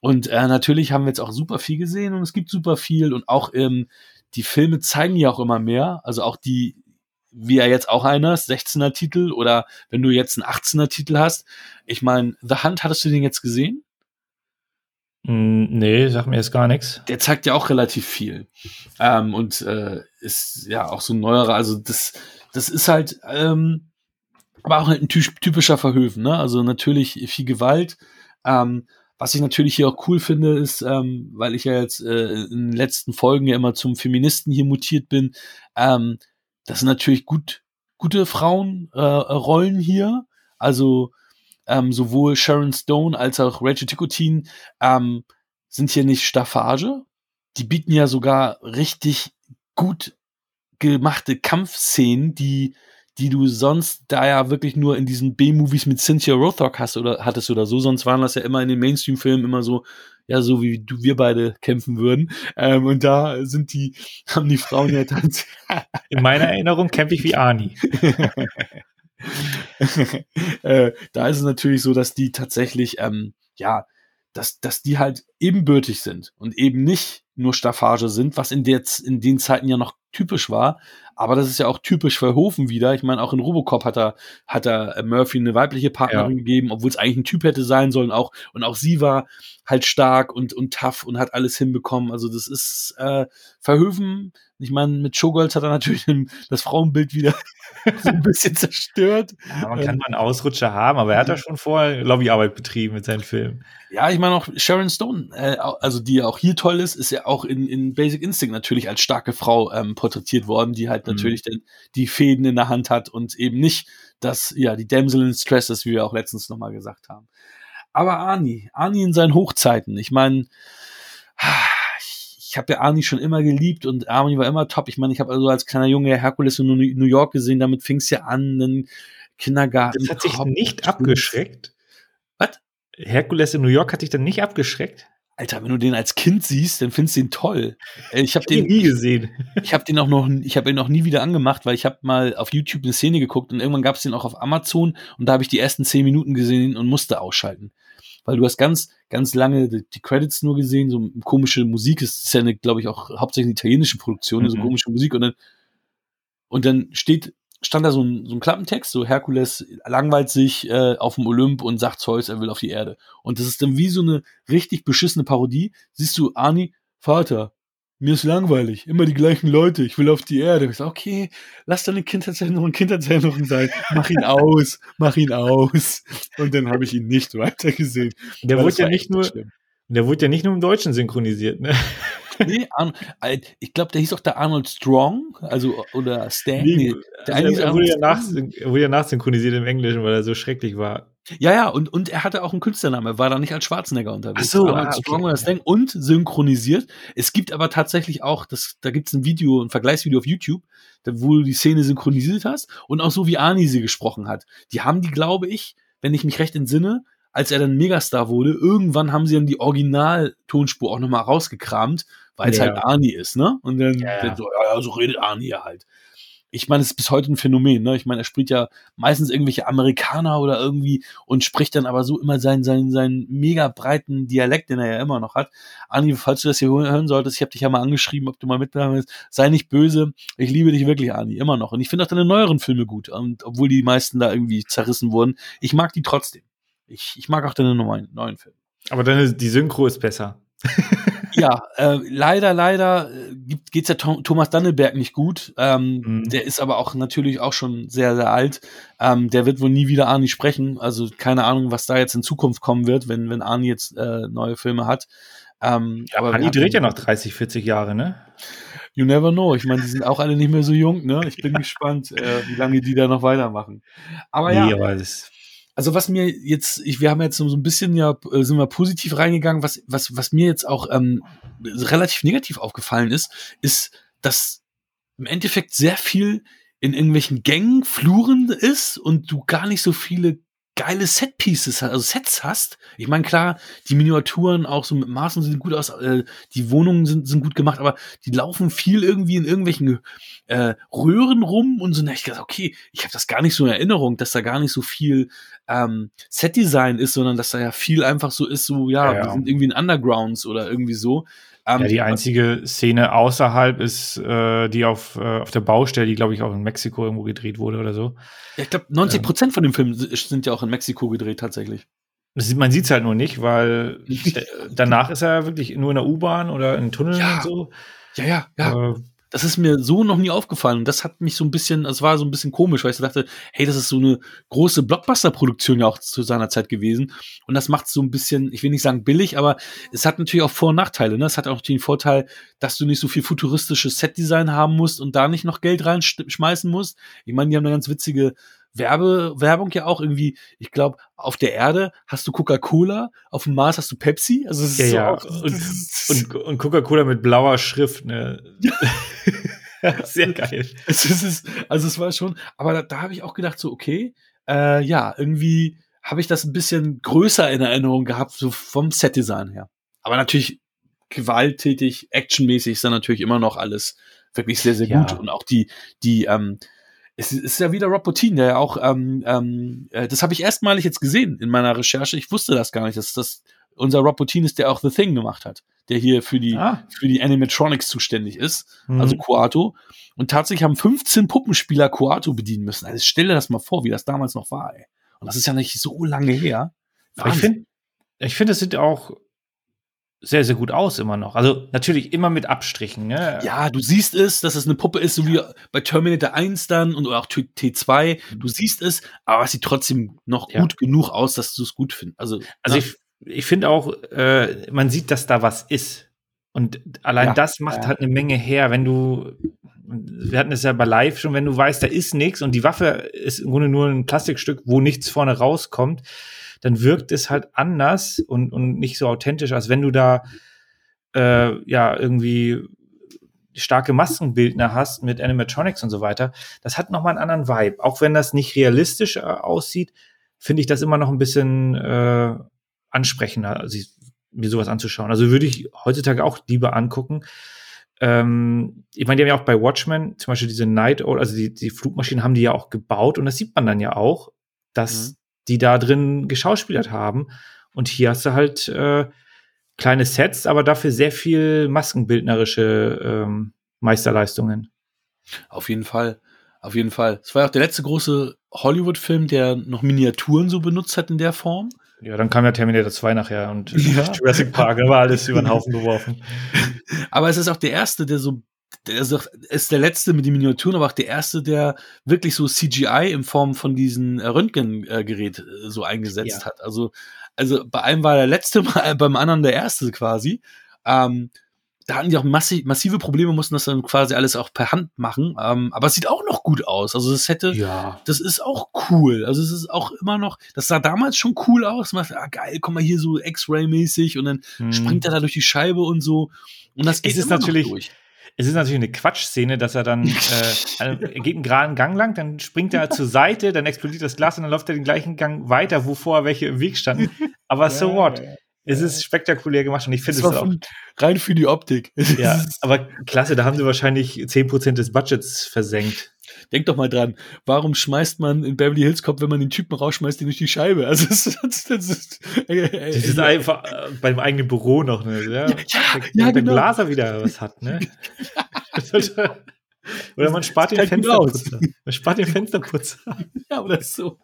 Und äh, natürlich haben wir jetzt auch super viel gesehen und es gibt super viel und auch ähm, die Filme zeigen ja auch immer mehr, also auch die wie er jetzt auch einer ist, 16er Titel oder wenn du jetzt einen 18er Titel hast. Ich meine, The Hunt, hattest du den jetzt gesehen? Mm, nee, sag mir jetzt gar nichts. Der zeigt ja auch relativ viel. Ähm, und äh, ist ja auch so ein neuerer, also das, das ist halt, ähm, aber auch halt ein typischer Verhöfen, ne? Also natürlich viel Gewalt. Ähm, was ich natürlich hier auch cool finde, ist, ähm, weil ich ja jetzt äh, in den letzten Folgen ja immer zum Feministen hier mutiert bin, ähm, das sind natürlich gut, gute Frauenrollen äh, hier. Also ähm, sowohl Sharon Stone als auch Rachel Ticotin ähm, sind hier nicht Staffage. Die bieten ja sogar richtig gut gemachte Kampfszenen, die die du sonst da ja wirklich nur in diesen B-Movies mit Cynthia Rothrock hast oder hattest oder so, sonst waren das ja immer in den Mainstream-Filmen immer so, ja, so wie du, wir beide kämpfen würden. Ähm, und da sind die, haben die Frauen ja dann. in meiner Erinnerung kämpfe ich wie Arnie. äh, da ist es natürlich so, dass die tatsächlich, ähm, ja, dass, dass die halt ebenbürtig sind und eben nicht nur Staffage sind, was in, der, in den Zeiten ja noch typisch war. Aber das ist ja auch typisch für Hofen wieder. Ich meine, auch in Robocop hat er, hat er Murphy eine weibliche Partnerin ja. gegeben, obwohl es eigentlich ein Typ hätte sein sollen auch. Und auch sie war halt stark und, und tough und hat alles hinbekommen. Also das ist äh, Verhöfen. Ich meine, mit Showgirls hat er natürlich das Frauenbild wieder so ein bisschen zerstört. Ja, man kann mal einen Ausrutscher haben, aber er hat ja schon vorher Lobbyarbeit betrieben mit seinen Filmen. Ja, ich meine auch Sharon Stone, äh, also die ja auch hier toll ist, ist ja auch in, in Basic Instinct natürlich als starke Frau ähm, porträtiert worden, die halt mhm. natürlich dann die Fäden in der Hand hat und eben nicht das, ja, die Damsel in Stress ist, wie wir auch letztens nochmal gesagt haben. Aber Arnie, Arnie in seinen Hochzeiten, ich meine, ich habe ja Arnie schon immer geliebt und Arnie war immer top. Ich meine, ich habe also als kleiner Junge Herkules in New York gesehen, damit fing es ja an, einen Kindergarten. Das hat sich nicht abgeschreckt. Was? Herkules in New York hat dich dann nicht abgeschreckt? Alter, wenn du den als Kind siehst, dann findest du ihn toll. Äh, Ich habe den nie gesehen. ich habe den auch noch, ich habe ihn noch nie wieder angemacht, weil ich habe mal auf YouTube eine Szene geguckt und irgendwann gab es den auch auf Amazon und da habe ich die ersten zehn Minuten gesehen und musste ausschalten. Weil du hast ganz, ganz lange die, Credits nur gesehen, so komische Musik, es ist ja glaube ich, auch hauptsächlich eine italienische Produktion, so Mhm. komische Musik und dann, und dann steht, stand da so ein, so ein Klappentext, so Herkules langweilt sich äh, auf dem Olymp und sagt Zeus, er will auf die Erde. Und das ist dann wie so eine richtig beschissene Parodie. Siehst du, Arnie, Vater, mir ist langweilig, immer die gleichen Leute, ich will auf die Erde. Ich sag, okay, lass deine Kindheitserinnerung Kindheitserinnerung sein, mach ihn aus, mach ihn aus. Und dann habe ich ihn nicht weitergesehen. Der wurde ja nicht echt nur, schlimm. Der wurde ja nicht nur im Deutschen synchronisiert, ne? Nee, äh, ich glaube, der hieß auch der Arnold Strong, also oder Stan. Nee, der also er, wurde ja nach, er wurde ja nachsynchronisiert im Englischen, weil er so schrecklich war. Ja, ja, und, und er hatte auch einen Künstlernamen. Er war da nicht als Schwarzenegger unterwegs. Ach so, Arnold ah, okay. Strong oder Stan und synchronisiert. Es gibt aber tatsächlich auch, das, da gibt's ein Video, ein Vergleichsvideo auf YouTube, wo du die Szene synchronisiert hast und auch so wie Arnie sie gesprochen hat. Die haben die, glaube ich, wenn ich mich recht entsinne, als er dann Megastar wurde, irgendwann haben sie dann die Original-Tonspur auch nochmal rausgekramt, weil es Ja. halt Arnie ist, ne? Und dann, Ja, dann so, ja, ja, so redet Arnie ja halt. Ich meine, es ist bis heute ein Phänomen, ne? Ich meine, er spricht ja meistens irgendwelche Amerikaner oder irgendwie und spricht dann aber so immer seinen, seinen, seinen mega breiten Dialekt, den er ja immer noch hat. Ani, falls du das hier hören solltest, ich habe dich ja mal angeschrieben, ob du mal mitmachen willst. Sei nicht böse. Ich liebe dich wirklich, Ani, immer noch. Und ich finde auch deine neueren Filme gut. Und obwohl die meisten da irgendwie zerrissen wurden, ich mag die trotzdem. Ich, ich mag auch deine neuen, neuen Filme. Aber dann die Synchro ist besser. Ja, äh, leider, leider gibt- geht's ja Tom, Thomas Danneberg nicht gut. Ähm, Mhm. Der ist aber auch natürlich auch schon sehr, sehr alt. Ähm, der wird wohl nie wieder Arnie sprechen. Also keine Ahnung, was da jetzt in Zukunft kommen wird, wenn, wenn Arnie jetzt äh, neue Filme hat. Ähm, aber Anni wir dreht ja noch 30, 40 Jahre, ne? You never know. Ich meine, die sind auch alle nicht mehr so jung. Ne? Ich bin gespannt, äh, wie lange die da noch weitermachen. Aber ja, Nee, aber das, also was mir jetzt, ich, wir haben jetzt so ein bisschen ja, äh, sind wir positiv reingegangen, was, was, was mir jetzt auch ähm, relativ negativ aufgefallen ist, ist, dass im Endeffekt sehr viel in irgendwelchen Gängen, Fluren ist und du gar nicht so viele geile Setpieces, also Sets hast. Ich meine, klar, die Miniaturen auch so mit Maßen sehen gut aus, äh, die Wohnungen sind, sind gut gemacht, aber die laufen viel irgendwie in irgendwelchen äh, Röhren rum und so. Hab ich gedacht, okay, ich habe das gar nicht so in Erinnerung, dass da gar nicht so viel ähm, Setdesign ist, sondern dass da ja viel einfach so ist, so, ja, Ja, ja. wir sind irgendwie in Undergrounds oder irgendwie so. Ähm, ja, die einzige Szene außerhalb ist äh, die auf, äh, auf der Baustelle, die, glaube ich, auch in Mexiko irgendwo gedreht wurde oder so. ja, ich glaube, 90 Prozent von dem Film sind ja auch in Mexiko gedreht, tatsächlich. Sieht, man sieht es halt nur nicht, weil danach ist er wirklich nur in der U-Bahn oder in Tunneln Ja. und so. Ja, ja, ja. Äh, Das ist mir so noch nie aufgefallen. Und das hat mich so ein bisschen, das war so ein bisschen komisch, weil ich dachte, hey, das ist so eine große Blockbuster-Produktion ja auch zu seiner Zeit gewesen. Und das macht so ein bisschen, ich will nicht sagen billig, aber es hat natürlich auch Vor- und Nachteile. Ne? Es hat auch den Vorteil, dass du nicht so viel futuristisches Setdesign haben musst und da nicht noch Geld reinschmeißen musst. Ich meine, die haben eine ganz witzige Werbe, Werbung ja auch irgendwie, ich glaube, auf der Erde hast du Coca-Cola, auf dem Mars hast du Pepsi. Also es ist ja, so ja. auch, Und, und, und Coca-Cola mit blauer Schrift, ne? Sehr geil. Es ist, also es war schon, aber da, da habe ich auch gedacht, so, okay, äh, ja, irgendwie habe ich das ein bisschen größer in Erinnerung gehabt, so vom Setdesign her. Aber natürlich gewalttätig, actionmäßig ist dann natürlich immer noch alles wirklich sehr, sehr Ja. gut. Und auch die, die, ähm, es ist- ja wieder Rob Bottin, der ja auch, ähm, ähm, äh, das habe ich erstmalig jetzt gesehen in meiner Recherche. Ich wusste das gar nicht, dass das unser Rob Bottin ist, der auch The Thing gemacht hat, der hier für die, Ah. für die Animatronics zuständig ist Mhm. also Koato. Und tatsächlich haben 15 Puppenspieler Koato bedienen müssen. Also stell dir das mal vor, wie das damals noch war, ey. Und das ist ja nicht so lange her. Ich finde, ich finde, es sieht auch sehr, sehr gut aus immer noch. Also natürlich immer mit Abstrichen, ne? ja, du siehst es, dass es eine Puppe ist, so wie bei Terminator 1 dann und auch T- T2. Du siehst es, aber es sieht trotzdem noch Ja. gut genug aus, dass du es gut findest. Also, Also ich, ich finde auch, äh, man sieht, dass da was ist. Und allein Ja, das macht ja. halt eine Menge her, wenn du, wir hatten es ja bei Live schon, wenn du weißt, da ist nichts und die Waffe ist im Grunde nur ein Plastikstück, wo nichts vorne rauskommt, dann wirkt es halt anders und, und nicht so authentisch, als wenn du da äh, ja irgendwie starke Maskenbildner hast mit Animatronics und so weiter. Das hat nochmal einen anderen Vibe. Auch wenn das nicht realistisch äh, aussieht, finde ich das immer noch ein bisschen äh, ansprechender. Also, ich- mir sowas anzuschauen. Also würde ich heutzutage auch lieber angucken. Ähm, ich meine, die haben ja auch bei Watchmen zum Beispiel diese Night also die, die Flugmaschinen haben die ja auch gebaut und das sieht man dann ja auch, dass mhm. Die da drin geschauspielert haben. Und hier hast du halt äh, kleine Sets, aber dafür sehr viel maskenbildnerische ähm, Meisterleistungen. Auf jeden Fall. Auf jeden Fall. Es war ja auch der letzte große Hollywood-Film, der noch Miniaturen so benutzt hat in der Form. Ja, dann kam ja Terminator 2 nachher und ja. Jurassic Park, da war alles über den Haufen geworfen. Aber es ist auch der erste, der so, der ist, ist der letzte mit den Miniaturen, aber auch der erste, der wirklich so CGI in Form von diesen Röntgengerät äh, so eingesetzt ja. hat. Also, also bei einem war der letzte, beim anderen der erste quasi. Ähm, da hatten die auch massi massive Probleme, mussten das dann quasi alles auch per Hand machen. Ähm, aber es sieht auch noch gut aus. Also das hätte, ja. das ist auch cool. Also es ist auch immer noch, das sah damals schon cool aus. Man dachte, ah, geil, komm mal hier so X-Ray-mäßig und dann hm. springt er da durch die Scheibe und so. Und das geht es ist natürlich, durch. Es ist natürlich eine Quatschszene, dass er dann, äh, er geht einen geraden Gang lang, dann springt er zur Seite, dann explodiert das Glas und dann läuft er den gleichen Gang weiter, wo vorher welche im Weg standen. Aber so what? Es ist spektakulär gemacht und ich finde es auch. Rein für die Optik. Ja, aber klasse, da haben sie wahrscheinlich 10% des Budgets versenkt. Denk doch mal dran, warum schmeißt man in Beverly Hills Cop, wenn man den Typen rausschmeißt, den durch die Scheibe? Also das, das, das ist, äh, äh, das ist einfach äh, beim eigenen Büro noch, ne? Ja, ja, ja, ja genau. Der Glaser wieder was hat, ne? Oder man spart den Fensterputzer. Man spart den Fensterputzer. ja, oder so.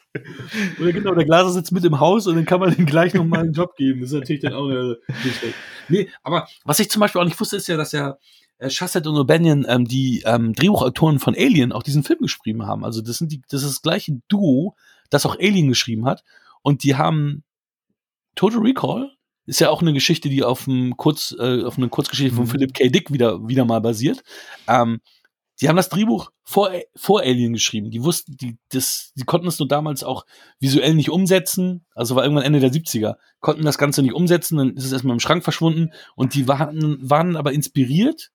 Oder genau, der Glaser sitzt mit im Haus und dann kann man ihm gleich nochmal einen Job geben. Das ist natürlich dann auch schlecht. Nee, aber was ich zum Beispiel auch nicht wusste, ist ja, dass ja äh, Shasset und O'Banion, ähm, die ähm, Drehbuchautoren von Alien, auch diesen Film geschrieben haben. Also das sind die, das ist das gleiche Duo, das auch Alien geschrieben hat. Und die haben Total Recall ist ja auch eine Geschichte, die auf, einem Kurz, äh, auf eine Kurzgeschichte von mhm. Philip K. Dick wieder, wieder mal basiert. Ähm, die haben das Drehbuch vor, vor Alien geschrieben. Die wussten, die, das, die konnten es nur damals auch visuell nicht umsetzen. Also war irgendwann Ende der 70er. Konnten das Ganze nicht umsetzen, dann ist es erstmal im Schrank verschwunden. Und die waren, waren aber inspiriert,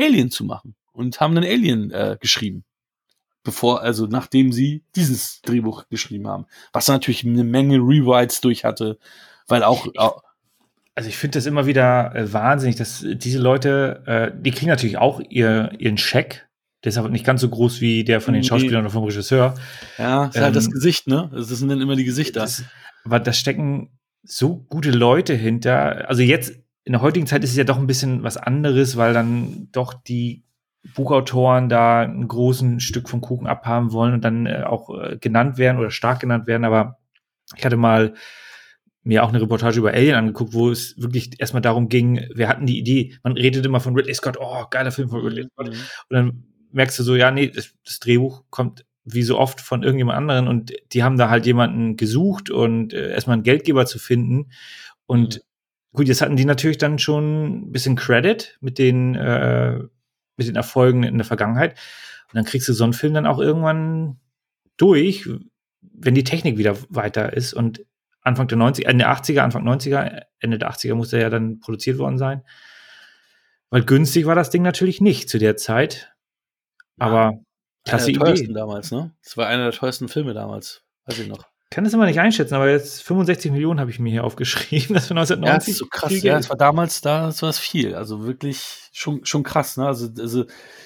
Alien zu machen. Und haben dann Alien äh, geschrieben. Bevor, also nachdem sie dieses Drehbuch geschrieben haben. Was natürlich eine Menge Rewrites durch hatte. Weil auch, auch also ich finde das immer wieder äh, wahnsinnig, dass diese Leute, äh, die kriegen natürlich auch ihr, ihren Scheck der ist aber nicht ganz so groß wie der von den Schauspielern oder vom Regisseur. Ja, ist ähm, halt das ähm, Gesicht, ne? Das sind dann immer die Gesichter. Das, aber da stecken so gute Leute hinter. Also jetzt, in der heutigen Zeit ist es ja doch ein bisschen was anderes, weil dann doch die Buchautoren da ein großen Stück vom Kuchen abhaben wollen und dann äh, auch äh, genannt werden oder stark genannt werden. Aber ich hatte mal mir auch eine Reportage über Alien angeguckt, wo es wirklich erstmal darum ging, wir hatten die Idee, man redet immer von Ridley Scott, oh, geiler Film von Ridley Scott. Mhm. Und dann merkst du so, ja, nee, das, das, Drehbuch kommt wie so oft von irgendjemand anderen und die haben da halt jemanden gesucht und äh, erstmal einen Geldgeber zu finden. Und mhm. Gut, jetzt hatten die natürlich dann schon ein bisschen Credit mit den, äh, mit den Erfolgen in der Vergangenheit. Und dann kriegst du so einen Film dann auch irgendwann durch, wenn die Technik wieder weiter ist. Und Anfang der 90er, Ende der 80er, Anfang 90er, Ende der 80er muss der ja dann produziert worden sein. Weil günstig war das Ding natürlich nicht zu der Zeit. Aber klasse einer der Idee. damals, ne? Das war einer der teuersten Filme damals, weiß ich noch. Kann das immer nicht einschätzen, aber jetzt 65 Millionen habe ich mir hier aufgeschrieben. Das war 1990. Ja, das ist so krass. Ja, es war damals, da das war viel. Also wirklich schon, schon krass, ne? Also, also,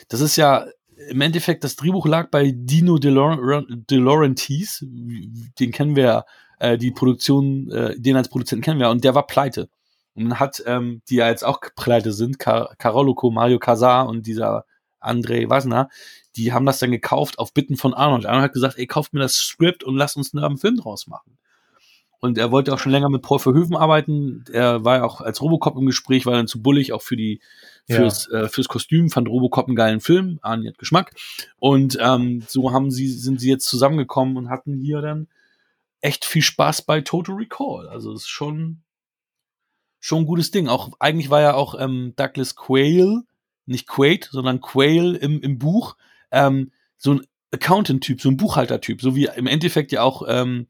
das ist ja im Endeffekt, das Drehbuch lag bei Dino De, De Laurentiis. Den kennen wir ja, äh, die Produktion, äh, den als Produzenten kennen wir, und der war pleite. Und man hat, ähm, die ja jetzt auch pleite sind, Car Caroloco, Mario Casar und dieser André Wasner, die haben das dann gekauft auf Bitten von Arnold. Arnold hat gesagt, ey, kauft mir das Skript und lasst uns einen Film draus machen. Und er wollte auch schon länger mit Paul Verhoeven arbeiten. Er war ja auch als Robocop im Gespräch, war dann zu bullig, auch für die, fürs, ja. äh, fürs Kostüm, fand Robocop einen geilen Film. Arnie hat Geschmack. Und ähm, so haben sie, sind sie jetzt zusammengekommen und hatten hier dann echt viel Spaß bei Total Recall. Also es ist schon, schon ein gutes Ding. Auch eigentlich war ja auch ähm, Douglas Quayle, nicht Quaid, sondern Quail im, im Buch, ähm, so ein Accountant-Typ, so ein Buchhalter-Typ, so wie im Endeffekt ja auch ähm,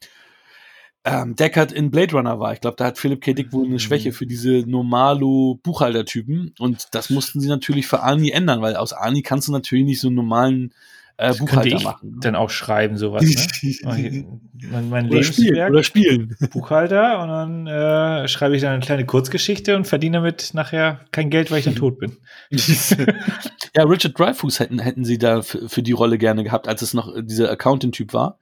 ähm, Deckard in Blade Runner war. Ich glaube, da hat Philipp K. Dick wohl eine Schwäche für diese normalo Buchhalter-Typen und das mussten sie natürlich für Arnie ändern, weil aus Arnie kannst du natürlich nicht so einen normalen äh, Das Buchhalter könnte ich machen. dann auch schreiben, sowas. Ne? mein, mein oder spielen, Lebenswerk, oder spielen. Buchhalter und dann äh, schreibe ich dann eine kleine Kurzgeschichte und verdiene damit nachher kein Geld, weil ich dann tot bin. ja, Richard Dreyfuss hätten, hätten sie da für, für die Rolle gerne gehabt, als es noch dieser Accountant-Typ war.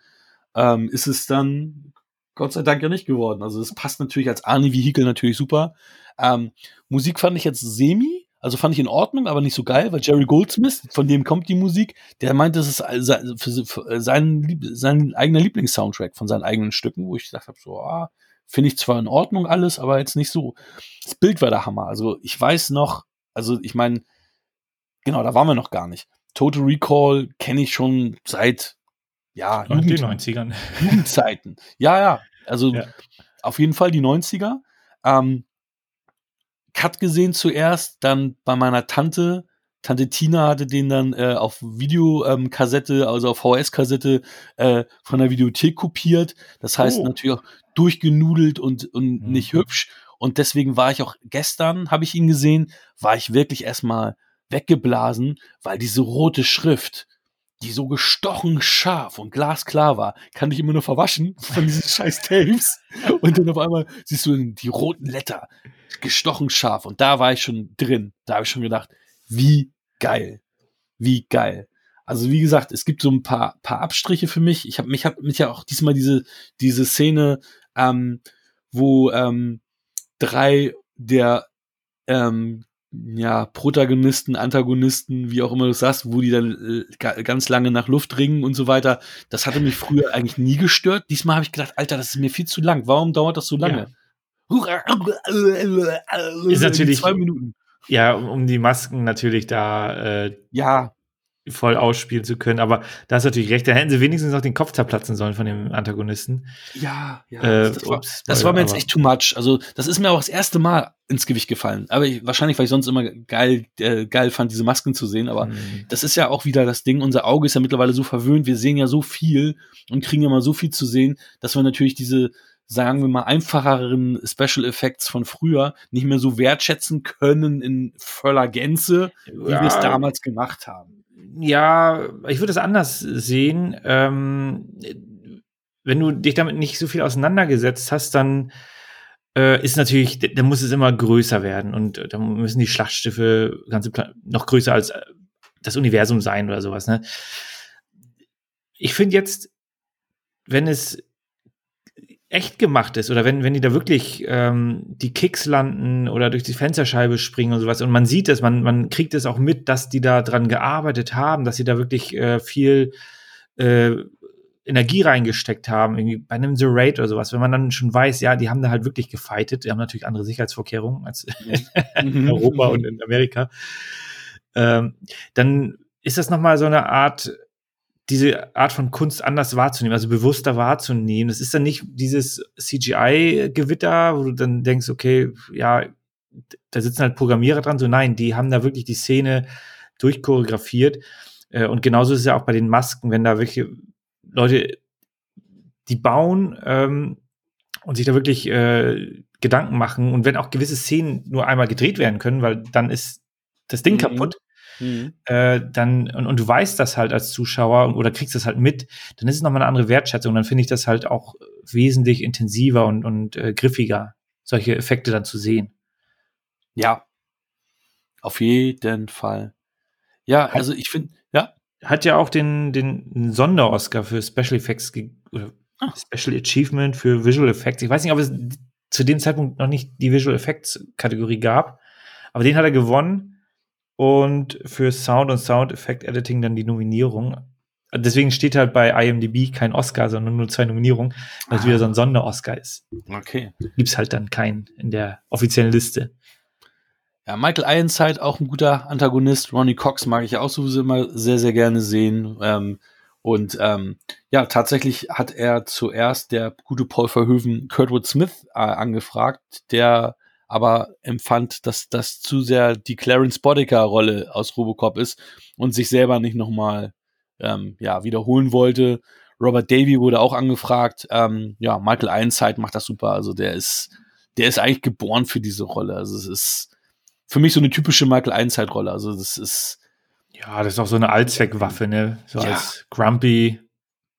Ähm, ist es dann Gott sei Dank ja nicht geworden. Also es passt natürlich als Arnie-Vehikel natürlich super. Ähm, Musik fand ich jetzt semi, also fand ich in Ordnung, aber nicht so geil, weil Jerry Goldsmith, von dem kommt die Musik, der meinte, das ist se- für, für sein, sein eigener Lieblingssoundtrack von seinen eigenen Stücken, wo ich gesagt habe, so, ah, finde ich zwar in Ordnung alles, aber jetzt nicht so. Das Bild war der Hammer. Also ich weiß noch, also ich meine, genau, da waren wir noch gar nicht. Total Recall kenne ich schon seit ja, In den Jugend- 90ern. Jugendzeiten. Ja, ja. Also Ja. auf jeden Fall die 90er. Ähm, Cut gesehen zuerst, dann bei meiner Tante. Tante Tina hatte den dann äh, auf Videokassette, ähm, also auf VHS-Kassette äh, von der Videothek kopiert. Das heißt Oh. natürlich auch durchgenudelt und, und Mhm. nicht hübsch. Und deswegen war ich auch gestern, habe ich ihn gesehen, war ich wirklich erstmal weggeblasen, weil diese rote Schrift, die so gestochen scharf und glasklar war, kann ich immer nur verwaschen von diesen scheiß Tapes. Und dann auf einmal siehst du die roten Letter, gestochen scharf. Und da war ich schon drin. Da habe ich schon gedacht, wie geil. Wie geil. Also wie gesagt, es gibt so ein paar, paar Abstriche für mich. Ich habe mich, hab mich ja auch diesmal diese, diese Szene, ähm, wo ähm, drei der ähm, ja, Protagonisten, Antagonisten, wie auch immer du sagst, wo die dann äh, ga- ganz lange nach Luft ringen und so weiter. Das hatte mich früher eigentlich nie gestört. Diesmal habe ich gedacht, Alter, das ist mir viel zu lang. Warum dauert das so lange? Ist natürlich- zwei Minuten. Ja, um, um die Masken natürlich da äh, Ja, voll ausspielen zu können. Aber da hast du natürlich recht. Da hätten sie wenigstens noch den Kopf zerplatzen sollen von dem Antagonisten. ja, ja. Äh, das war, ups, das war mir jetzt echt too much. Also, das ist mir auch das erste Mal ins Gewicht gefallen. Aber ich, wahrscheinlich, weil ich sonst immer geil, äh, geil fand, diese Masken zu sehen. Aber Hm. das ist ja auch wieder das Ding. Unser Auge ist ja mittlerweile so verwöhnt. Wir sehen ja so viel und kriegen ja mal so viel zu sehen, dass wir natürlich diese, sagen wir mal, einfacheren Special Effects von früher nicht mehr so wertschätzen können in voller Gänze, wie wir es Ja. damals gemacht haben. Ja, ich würde es anders sehen. Ähm, wenn du dich damit nicht so viel auseinandergesetzt hast, dann äh, ist natürlich, dann muss es immer größer werden und äh, dann müssen die Schlachtschiffe ganze Pla noch größer als äh, das Universum sein oder sowas. Ne? Ich finde jetzt, wenn es echt gemacht ist oder wenn, wenn die da wirklich ähm, die Kicks landen oder durch die Fensterscheibe springen und sowas und man sieht es, man, man kriegt es auch mit, dass die da dran gearbeitet haben, dass sie da wirklich äh, viel äh, Energie reingesteckt haben, irgendwie bei einem The Raid oder sowas, wenn man dann schon weiß, ja, die haben da halt wirklich gefightet, die haben natürlich andere Sicherheitsvorkehrungen als in Europa und in Amerika, ähm, dann ist das nochmal so eine Art, diese Art von Kunst anders wahrzunehmen, also bewusster wahrzunehmen. Das ist dann nicht dieses CGI-Gewitter, wo du dann denkst, okay, ja, da sitzen halt Programmierer dran. So, nein, die haben da wirklich die Szene durchchoreografiert. Äh, Und genauso ist es ja auch bei den Masken, wenn da welche Leute, die bauen ähm, und sich da wirklich äh, Gedanken machen und wenn auch gewisse Szenen nur einmal gedreht werden können, weil dann ist das Ding Mhm. kaputt, Mhm. äh, dann und, und du weißt das halt als Zuschauer oder kriegst das halt mit, dann ist es nochmal eine andere Wertschätzung. Dann finde ich das halt auch wesentlich intensiver und, und äh, griffiger, solche Effekte dann zu sehen. Ja. Auf jeden Fall. Ja, Hat- also ich finde, ja. Hat ja auch den, den Sonder-Oscar für Special Effects oder Ah. Special Achievement für Visual Effects. Ich weiß nicht, ob es zu dem Zeitpunkt noch nicht die Visual Effects Kategorie gab, aber den hat er gewonnen und für Sound und Sound Effect Editing dann die Nominierung. Deswegen steht halt bei IMDb kein Oscar, sondern nur zwei Nominierungen, weil es Ah. wieder so ein Sonder-Oscar ist. Okay. Gibt's halt dann keinen in der offiziellen Liste. Ja, Michael Ironside, auch ein guter Antagonist. Ronnie Cox mag ich auch sowieso immer sehr, sehr gerne sehen. Ähm, und ähm, ja, tatsächlich hat er zuerst der gute Paul Verhoeven Kurtwood Smith äh, angefragt, der aber empfand, dass das zu sehr die Clarence Boddicker-Rolle aus Robocop ist und sich selber nicht nochmal ähm, ja, wiederholen wollte. Robert Davy wurde auch angefragt. Ähm, ja, Michael Ironside macht das super. Also der ist, der ist eigentlich geboren für diese Rolle. Also es ist für mich so eine typische Michael Ironside-Rolle. Also das ist Ja, das ist auch so eine Allzweckwaffe, ne? So Ja. als Grumpy.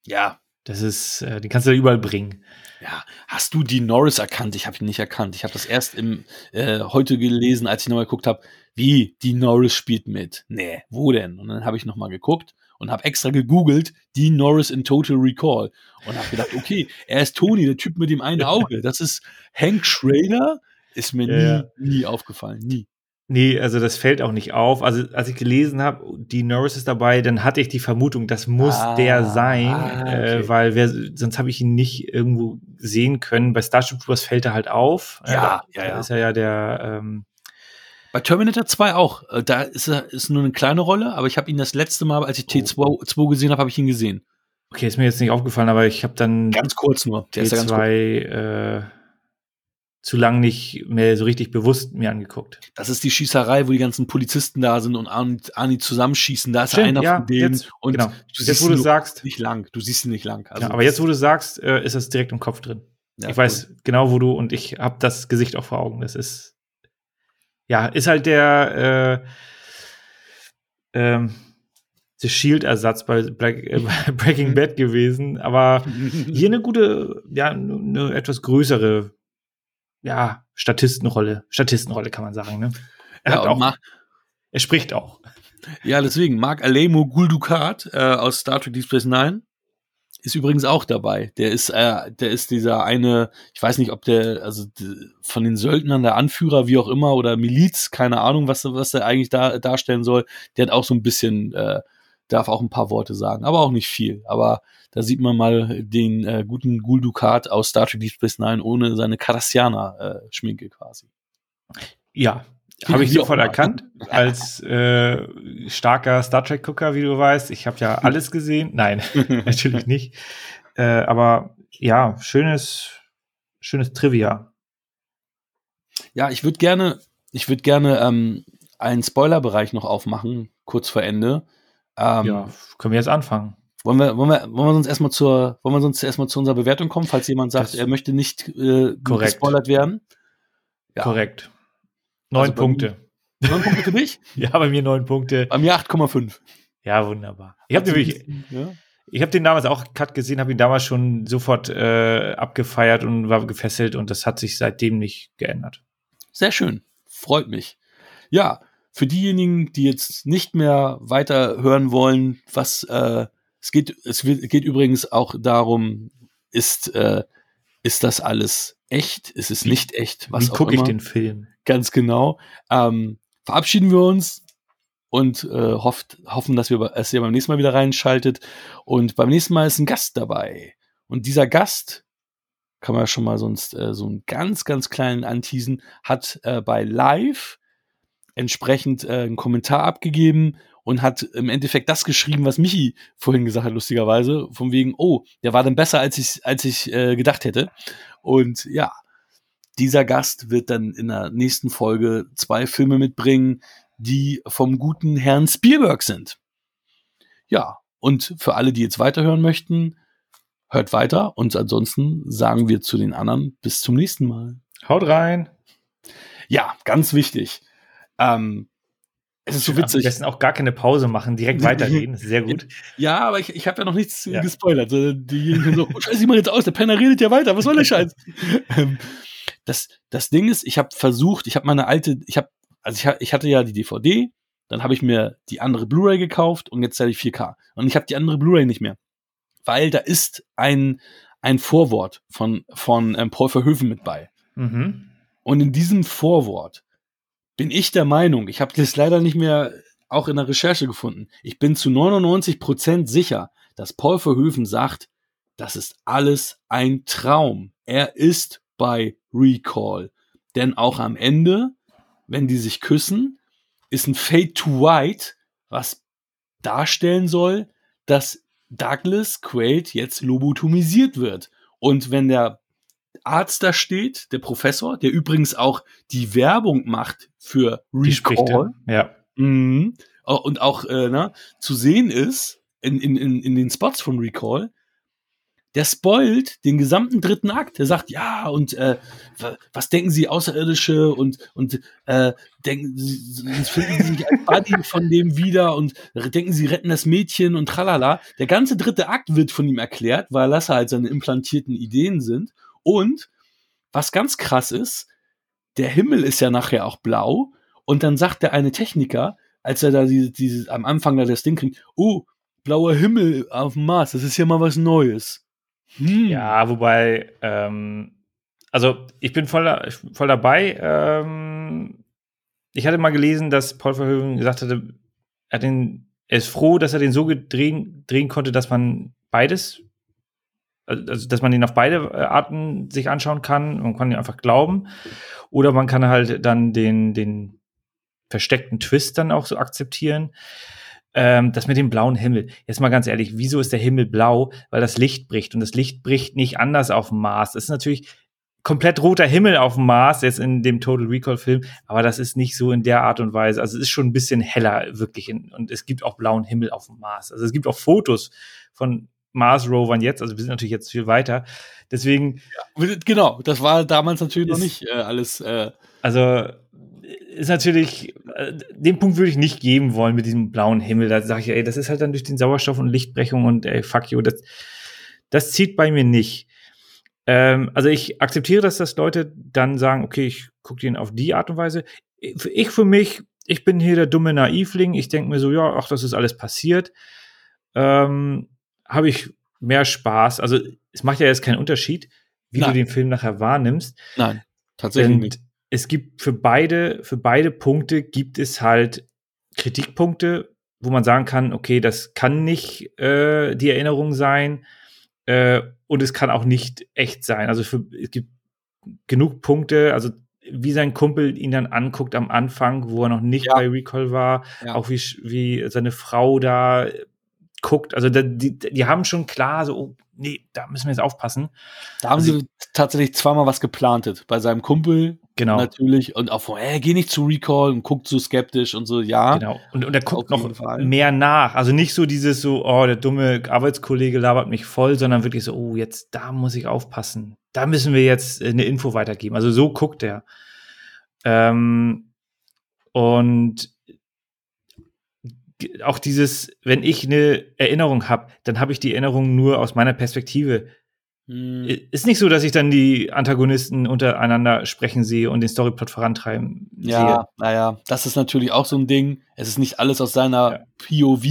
Ja, Das ist, äh, die kannst du da überall bringen. Ja, hast du die Norris erkannt? Ich habe ihn nicht erkannt. Ich habe das erst im äh, heute gelesen, als ich nochmal geguckt habe, wie die Norris spielt mit. Nee, wo denn? Und dann habe ich nochmal geguckt und habe extra gegoogelt, die Norris in Total Recall und habe gedacht, okay, er ist Tony, der Typ mit dem einen Auge. Das ist Hank Schrader. Ist mir Ja, nie, ja. nie aufgefallen, nie. Nee, also das fällt auch nicht auf. Also als ich gelesen habe, die Norris ist dabei, dann hatte ich die Vermutung, das muss Ah, der sein, ah, okay. äh, weil wer, sonst habe ich ihn nicht irgendwo sehen können. Bei Starship Troopers fällt er halt auf. Ja, Äh, ja, ja. ist er ja der, ähm, Bei Terminator 2 auch. Äh, Da ist er ist nur eine kleine Rolle, aber ich habe ihn das letzte Mal, als ich T2 2 gesehen habe, habe ich ihn gesehen. okay, ist mir jetzt nicht aufgefallen, aber ich habe dann Ganz kurz nur. Der ist ja ganz kurz. T2 äh, zu lang nicht mehr so richtig bewusst mir angeguckt. Das ist die Schießerei, wo die ganzen Polizisten da sind und Arnie, Arnie zusammenschießen. Da ist Stimmt, einer ja, von denen. jetzt- und genau. du Jetzt, siehst wo du sagst, nicht lang. Du siehst ihn nicht lang. Also, ja, aber jetzt, wo du sagst, äh, ist das direkt im Kopf drin. ja, ich weiß genau, wo du und ich habe das Gesicht auch vor Augen. Das ist ja ist halt der äh, ähm, The Shield-Ersatz bei Black, äh, bei Breaking Bad gewesen, aber hier eine gute, ja, eine etwas größere, ja, Statistenrolle. Statistenrolle kann man sagen, ne? Er, Ja, auch, Mark, er spricht auch. ja, deswegen. Mark Alemo Guldukat äh, aus Star Trek Deep Space Nine ist übrigens auch dabei. Der ist, äh, der ist dieser eine, ich weiß nicht, ob der, also von den Söldnern der Anführer, wie auch immer, oder Miliz, keine Ahnung, was, was der eigentlich da darstellen soll. Der hat auch so ein bisschen, äh, darf auch ein paar Worte sagen, aber auch nicht viel. Aber da sieht man mal den äh, guten Gul Dukat aus Star Trek Deep Space Nine ohne seine Cardassianer-Schminke quasi. Ja, habe ich sofort erkannt. Als äh, starker Star Trek-Gucker, wie du weißt. Ich habe ja alles gesehen. Nein, natürlich nicht. Äh, aber ja, schönes, schönes Trivia. Ja, ich würde gerne, ich würde gerne ähm, einen Spoilerbereich noch aufmachen, kurz vor Ende. Ähm, ja, können wir jetzt anfangen. Wollen wir, wollen wir, wollen wir sonst erstmal zur, wollen wir sonst erstmal zu unserer Bewertung kommen, falls jemand sagt, Das- er möchte nicht äh, Korrekt. gespoilert werden? Ja. Korrekt. Neun Also Punkte. Neun Punkte für dich? Ja, bei mir neun Punkte. Bei mir 8,5. Ja, wunderbar. Ich habe nämlich, Ja. ich habe den damals auch Cut gesehen, habe ihn damals schon sofort äh, abgefeiert und war gefesselt und das hat sich seitdem nicht geändert. Sehr schön. Freut mich. Ja, für diejenigen, die jetzt nicht mehr weiter hören wollen, was äh, es geht, es geht übrigens auch darum, ist, äh, ist das alles echt? Ist es nicht echt? Was Wie gucke ich den Film? Ganz genau. Ähm, verabschieden wir uns und äh, hofft, hoffen, dass, wir, dass ihr beim nächsten Mal wieder reinschaltet. Und beim nächsten Mal ist ein Gast dabei. Und dieser Gast, kann man ja schon mal sonst äh, so einen ganz, ganz kleinen anteasen, hat äh, bei Live entsprechend äh, einen Kommentar abgegeben und hat im Endeffekt das geschrieben, was Michi vorhin gesagt hat, lustigerweise, von wegen, oh, der war dann besser, als ich, als ich äh, gedacht hätte. Und ja, dieser Gast wird dann in der nächsten Folge zwei Filme mitbringen, die vom guten Herrn Spielberg sind. Ja, und für alle, die jetzt weiterhören möchten, hört weiter und ansonsten sagen wir zu den anderen bis zum nächsten Mal. Haut rein. Ja, ganz wichtig. Ähm, es ist so Am witzig. besten auch gar keine Pause machen, direkt weiterreden. Sehr gut. Ja, aber ich, ich habe ja noch nichts Ja. gespoilert. Diejenigen so, oh, scheiße, ich mach jetzt aus, der Penner redet ja weiter, was soll der Scheiß? ähm, das, das Ding ist, ich habe versucht, ich habe meine alte, ich habe, also ich, ich hatte ja die DVD, dann habe ich mir die andere Blu-ray gekauft und jetzt habe ich 4K. Und ich habe die andere Blu-ray nicht mehr. Weil da ist ein, ein Vorwort von, von ähm, Paul Verhoeven mit bei. Mhm. Und in diesem Vorwort bin ich der Meinung, ich habe das leider nicht mehr auch in der Recherche gefunden, ich bin zu 99 Prozent sicher, dass Paul Verhoeven sagt, das ist alles ein Traum. Er ist bei Recall. Denn auch am Ende, wenn die sich küssen, ist ein Fade to White, was darstellen soll, dass Douglas Quaid jetzt lobotomisiert wird. Und wenn der Arzt da steht, der Professor, der übrigens auch die Werbung macht für Recall. Ja. Mhm. Und auch äh, ne, zu sehen ist in, in, in, in den Spots von Recall, der spoilt den gesamten dritten Akt. Der sagt, ja, und äh, was denken Sie, Außerirdische und, und äh, denken Sie, finden Sie sich als Buddy von dem wieder und denken Sie, retten das Mädchen und tralala. Der ganze dritte Akt wird von ihm erklärt, weil das halt seine implantierten Ideen sind. Und was ganz krass ist, der Himmel ist ja nachher auch blau und dann sagt der eine Techniker, als er da diese, diese am Anfang da das Ding kriegt, oh, blauer Himmel auf dem Mars, das ist ja mal was Neues. Hm. Ja, wobei, ähm, also ich bin voll, voll dabei. Ähm, ich hatte mal gelesen, dass Paul Verhoeven gesagt hatte, er, den, er ist froh, dass er den so drehen, drehen konnte, dass man beides, also dass man ihn auf beide äh, Arten sich anschauen kann. Man kann ihn einfach glauben. Oder man kann halt dann den, den versteckten Twist dann auch so akzeptieren. Ähm, das mit dem blauen Himmel. Jetzt mal ganz ehrlich, wieso ist der Himmel blau? Weil das Licht bricht. Und das Licht bricht nicht anders auf dem Mars. Das ist natürlich komplett roter Himmel auf dem Mars, jetzt in dem Total Recall-Film, aber das ist nicht so in der Art und Weise. Also es ist schon ein bisschen heller, wirklich. Und es gibt auch blauen Himmel auf dem Mars. Also es gibt auch Fotos von Mars-Rovern jetzt, also wir sind natürlich jetzt viel weiter. Deswegen. Ja, genau, das war damals natürlich noch nicht äh, alles. Äh also ist natürlich, äh, den Punkt würde ich nicht geben wollen mit diesem blauen Himmel. Da sage ich, ey, das ist halt dann durch den Sauerstoff und Lichtbrechung und ey, fuck you, das, das zieht bei mir nicht. Ähm, also ich akzeptiere, dass das Leute dann sagen, okay, ich gucke den auf die Art und Weise. Ich für mich, ich bin hier der dumme Naivling. Ich denke mir so, ja, ach, das ist alles passiert. Ähm, Habe ich mehr Spaß. Also es macht ja jetzt keinen Unterschied, wie Nein. du den Film nachher wahrnimmst. Nein, tatsächlich nicht es gibt für beide, für beide Punkte gibt es halt Kritikpunkte, wo man sagen kann, okay, das kann nicht äh, die Erinnerung sein äh, und es kann auch nicht echt sein. Also für, es gibt genug Punkte, also wie sein Kumpel ihn dann anguckt am Anfang, wo er noch nicht ja. bei Recall war, ja. auch wie, wie seine Frau da guckt. Also die, die haben schon klar so, oh, nee, da müssen wir jetzt aufpassen. Da haben also, sie tatsächlich zweimal was geplantet. Bei seinem Kumpel genau. natürlich und auch von, hey, geh nicht zu Recall und guckt so skeptisch und so, ja. Genau. Und, und er guckt noch mehr nach. Also nicht so dieses so, oh, der dumme Arbeitskollege labert mich voll, sondern wirklich so, oh, jetzt da muss ich aufpassen. Da müssen wir jetzt eine Info weitergeben. Also so guckt er. Ähm, und auch dieses, wenn ich eine Erinnerung habe, dann habe ich die Erinnerung nur aus meiner Perspektive. Hm. Ist nicht so, dass ich dann die Antagonisten untereinander sprechen sehe und den Storyplot vorantreiben ja, Naja, das ist natürlich auch so ein Ding. Es ist nicht alles aus seiner ja. POV,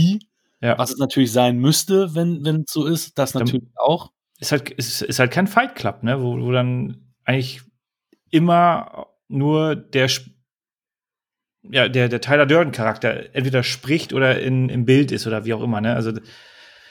ja. was es natürlich sein müsste, wenn es so ist. Das dann natürlich auch. Ist halt, ist, ist halt kein Fight Club, ne? wo, wo dann eigentlich immer nur der ja, der, der Tyler Durden-Charakter entweder spricht oder in, im Bild ist oder wie auch immer, ne? Also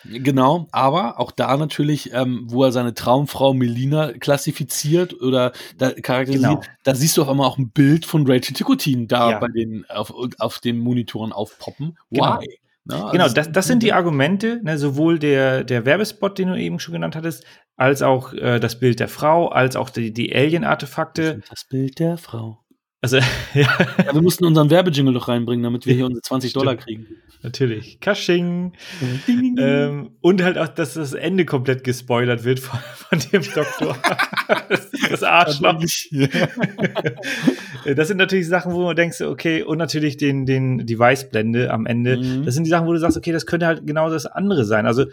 Genau, aber auch da natürlich, ähm, wo er seine Traumfrau Melina klassifiziert oder da charakterisiert, genau. da siehst du auf einmal auch ein Bild von Rachel Ticotin da ja. bei den auf, auf den Monitoren aufpoppen. Genau. Why? Na, also genau, das, das sind die Argumente, ne, sowohl der, der Werbespot, den du eben schon genannt hattest, als auch äh, das Bild der Frau, als auch die, die Alien-Artefakte. Das Bild der Frau. Also, ja. ja. Wir mussten unseren Werbejingle doch reinbringen, damit wir hier unsere 20 Stimmt. Dollar kriegen. Natürlich. Kasching. ähm, und halt auch, dass das Ende komplett gespoilert wird von, von dem Doktor. das, das Arschloch. das sind natürlich Sachen, wo man denkt, okay, und natürlich den, den, die Weißblende am Ende. Mhm. Das sind die Sachen, wo du sagst, okay, das könnte halt genau das andere sein. Also,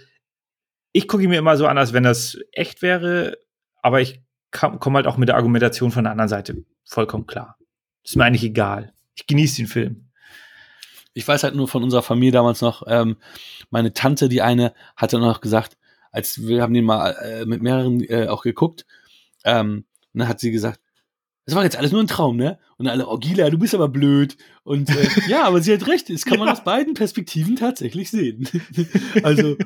ich gucke mir immer so an, als wenn das echt wäre, aber ich komme halt auch mit der Argumentation von der anderen Seite vollkommen klar. Ist mir eigentlich egal. Ich genieße den Film. Ich weiß halt nur von unserer Familie damals noch, ähm, meine Tante, die eine, hatte noch gesagt, als wir haben den mal äh, mit mehreren äh, auch geguckt, ähm, und dann hat sie gesagt, das war jetzt alles nur ein Traum, ne? Und alle, oh Gila, du bist aber blöd. Und äh, ja, aber sie hat recht, das kann man ja. aus beiden Perspektiven tatsächlich sehen. also,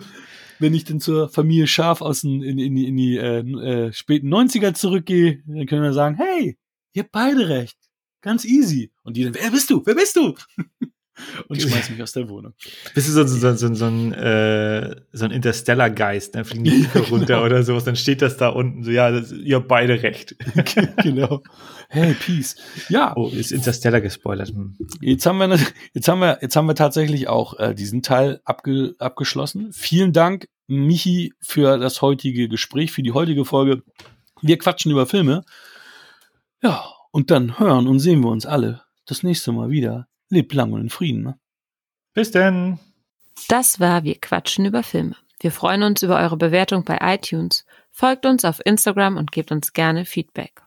wenn ich dann zur Familie Schaf aus den, in, in, in die äh, äh, späten 90er zurückgehe, dann können wir sagen, hey, ihr habt beide recht. Ganz easy. Und die dann, wer bist du? Wer bist du? und schmeiß mich aus der Wohnung. Bist du so, so, so, so ein, äh, so ein Interstellar-Geist, ne? Fliegen die Tiefe runter genau. oder so, dann steht das da unten so, ja, das, ihr habt beide recht. genau. Hey, Peace. Ja. Oh, ist Interstellar gespoilert. Hm. Jetzt haben wir, jetzt haben wir, jetzt haben wir tatsächlich auch äh, diesen Teil abge, abgeschlossen. Vielen Dank, Michi, für das heutige Gespräch, für die heutige Folge. Wir quatschen über Filme. Ja, und dann hören und sehen wir uns alle das nächste Mal wieder. Lebt lang und in Frieden. Ne? Bis denn. Das war Wir quatschen über Filme. Wir freuen uns über eure Bewertung bei iTunes. Folgt uns auf Instagram und gebt uns gerne Feedback.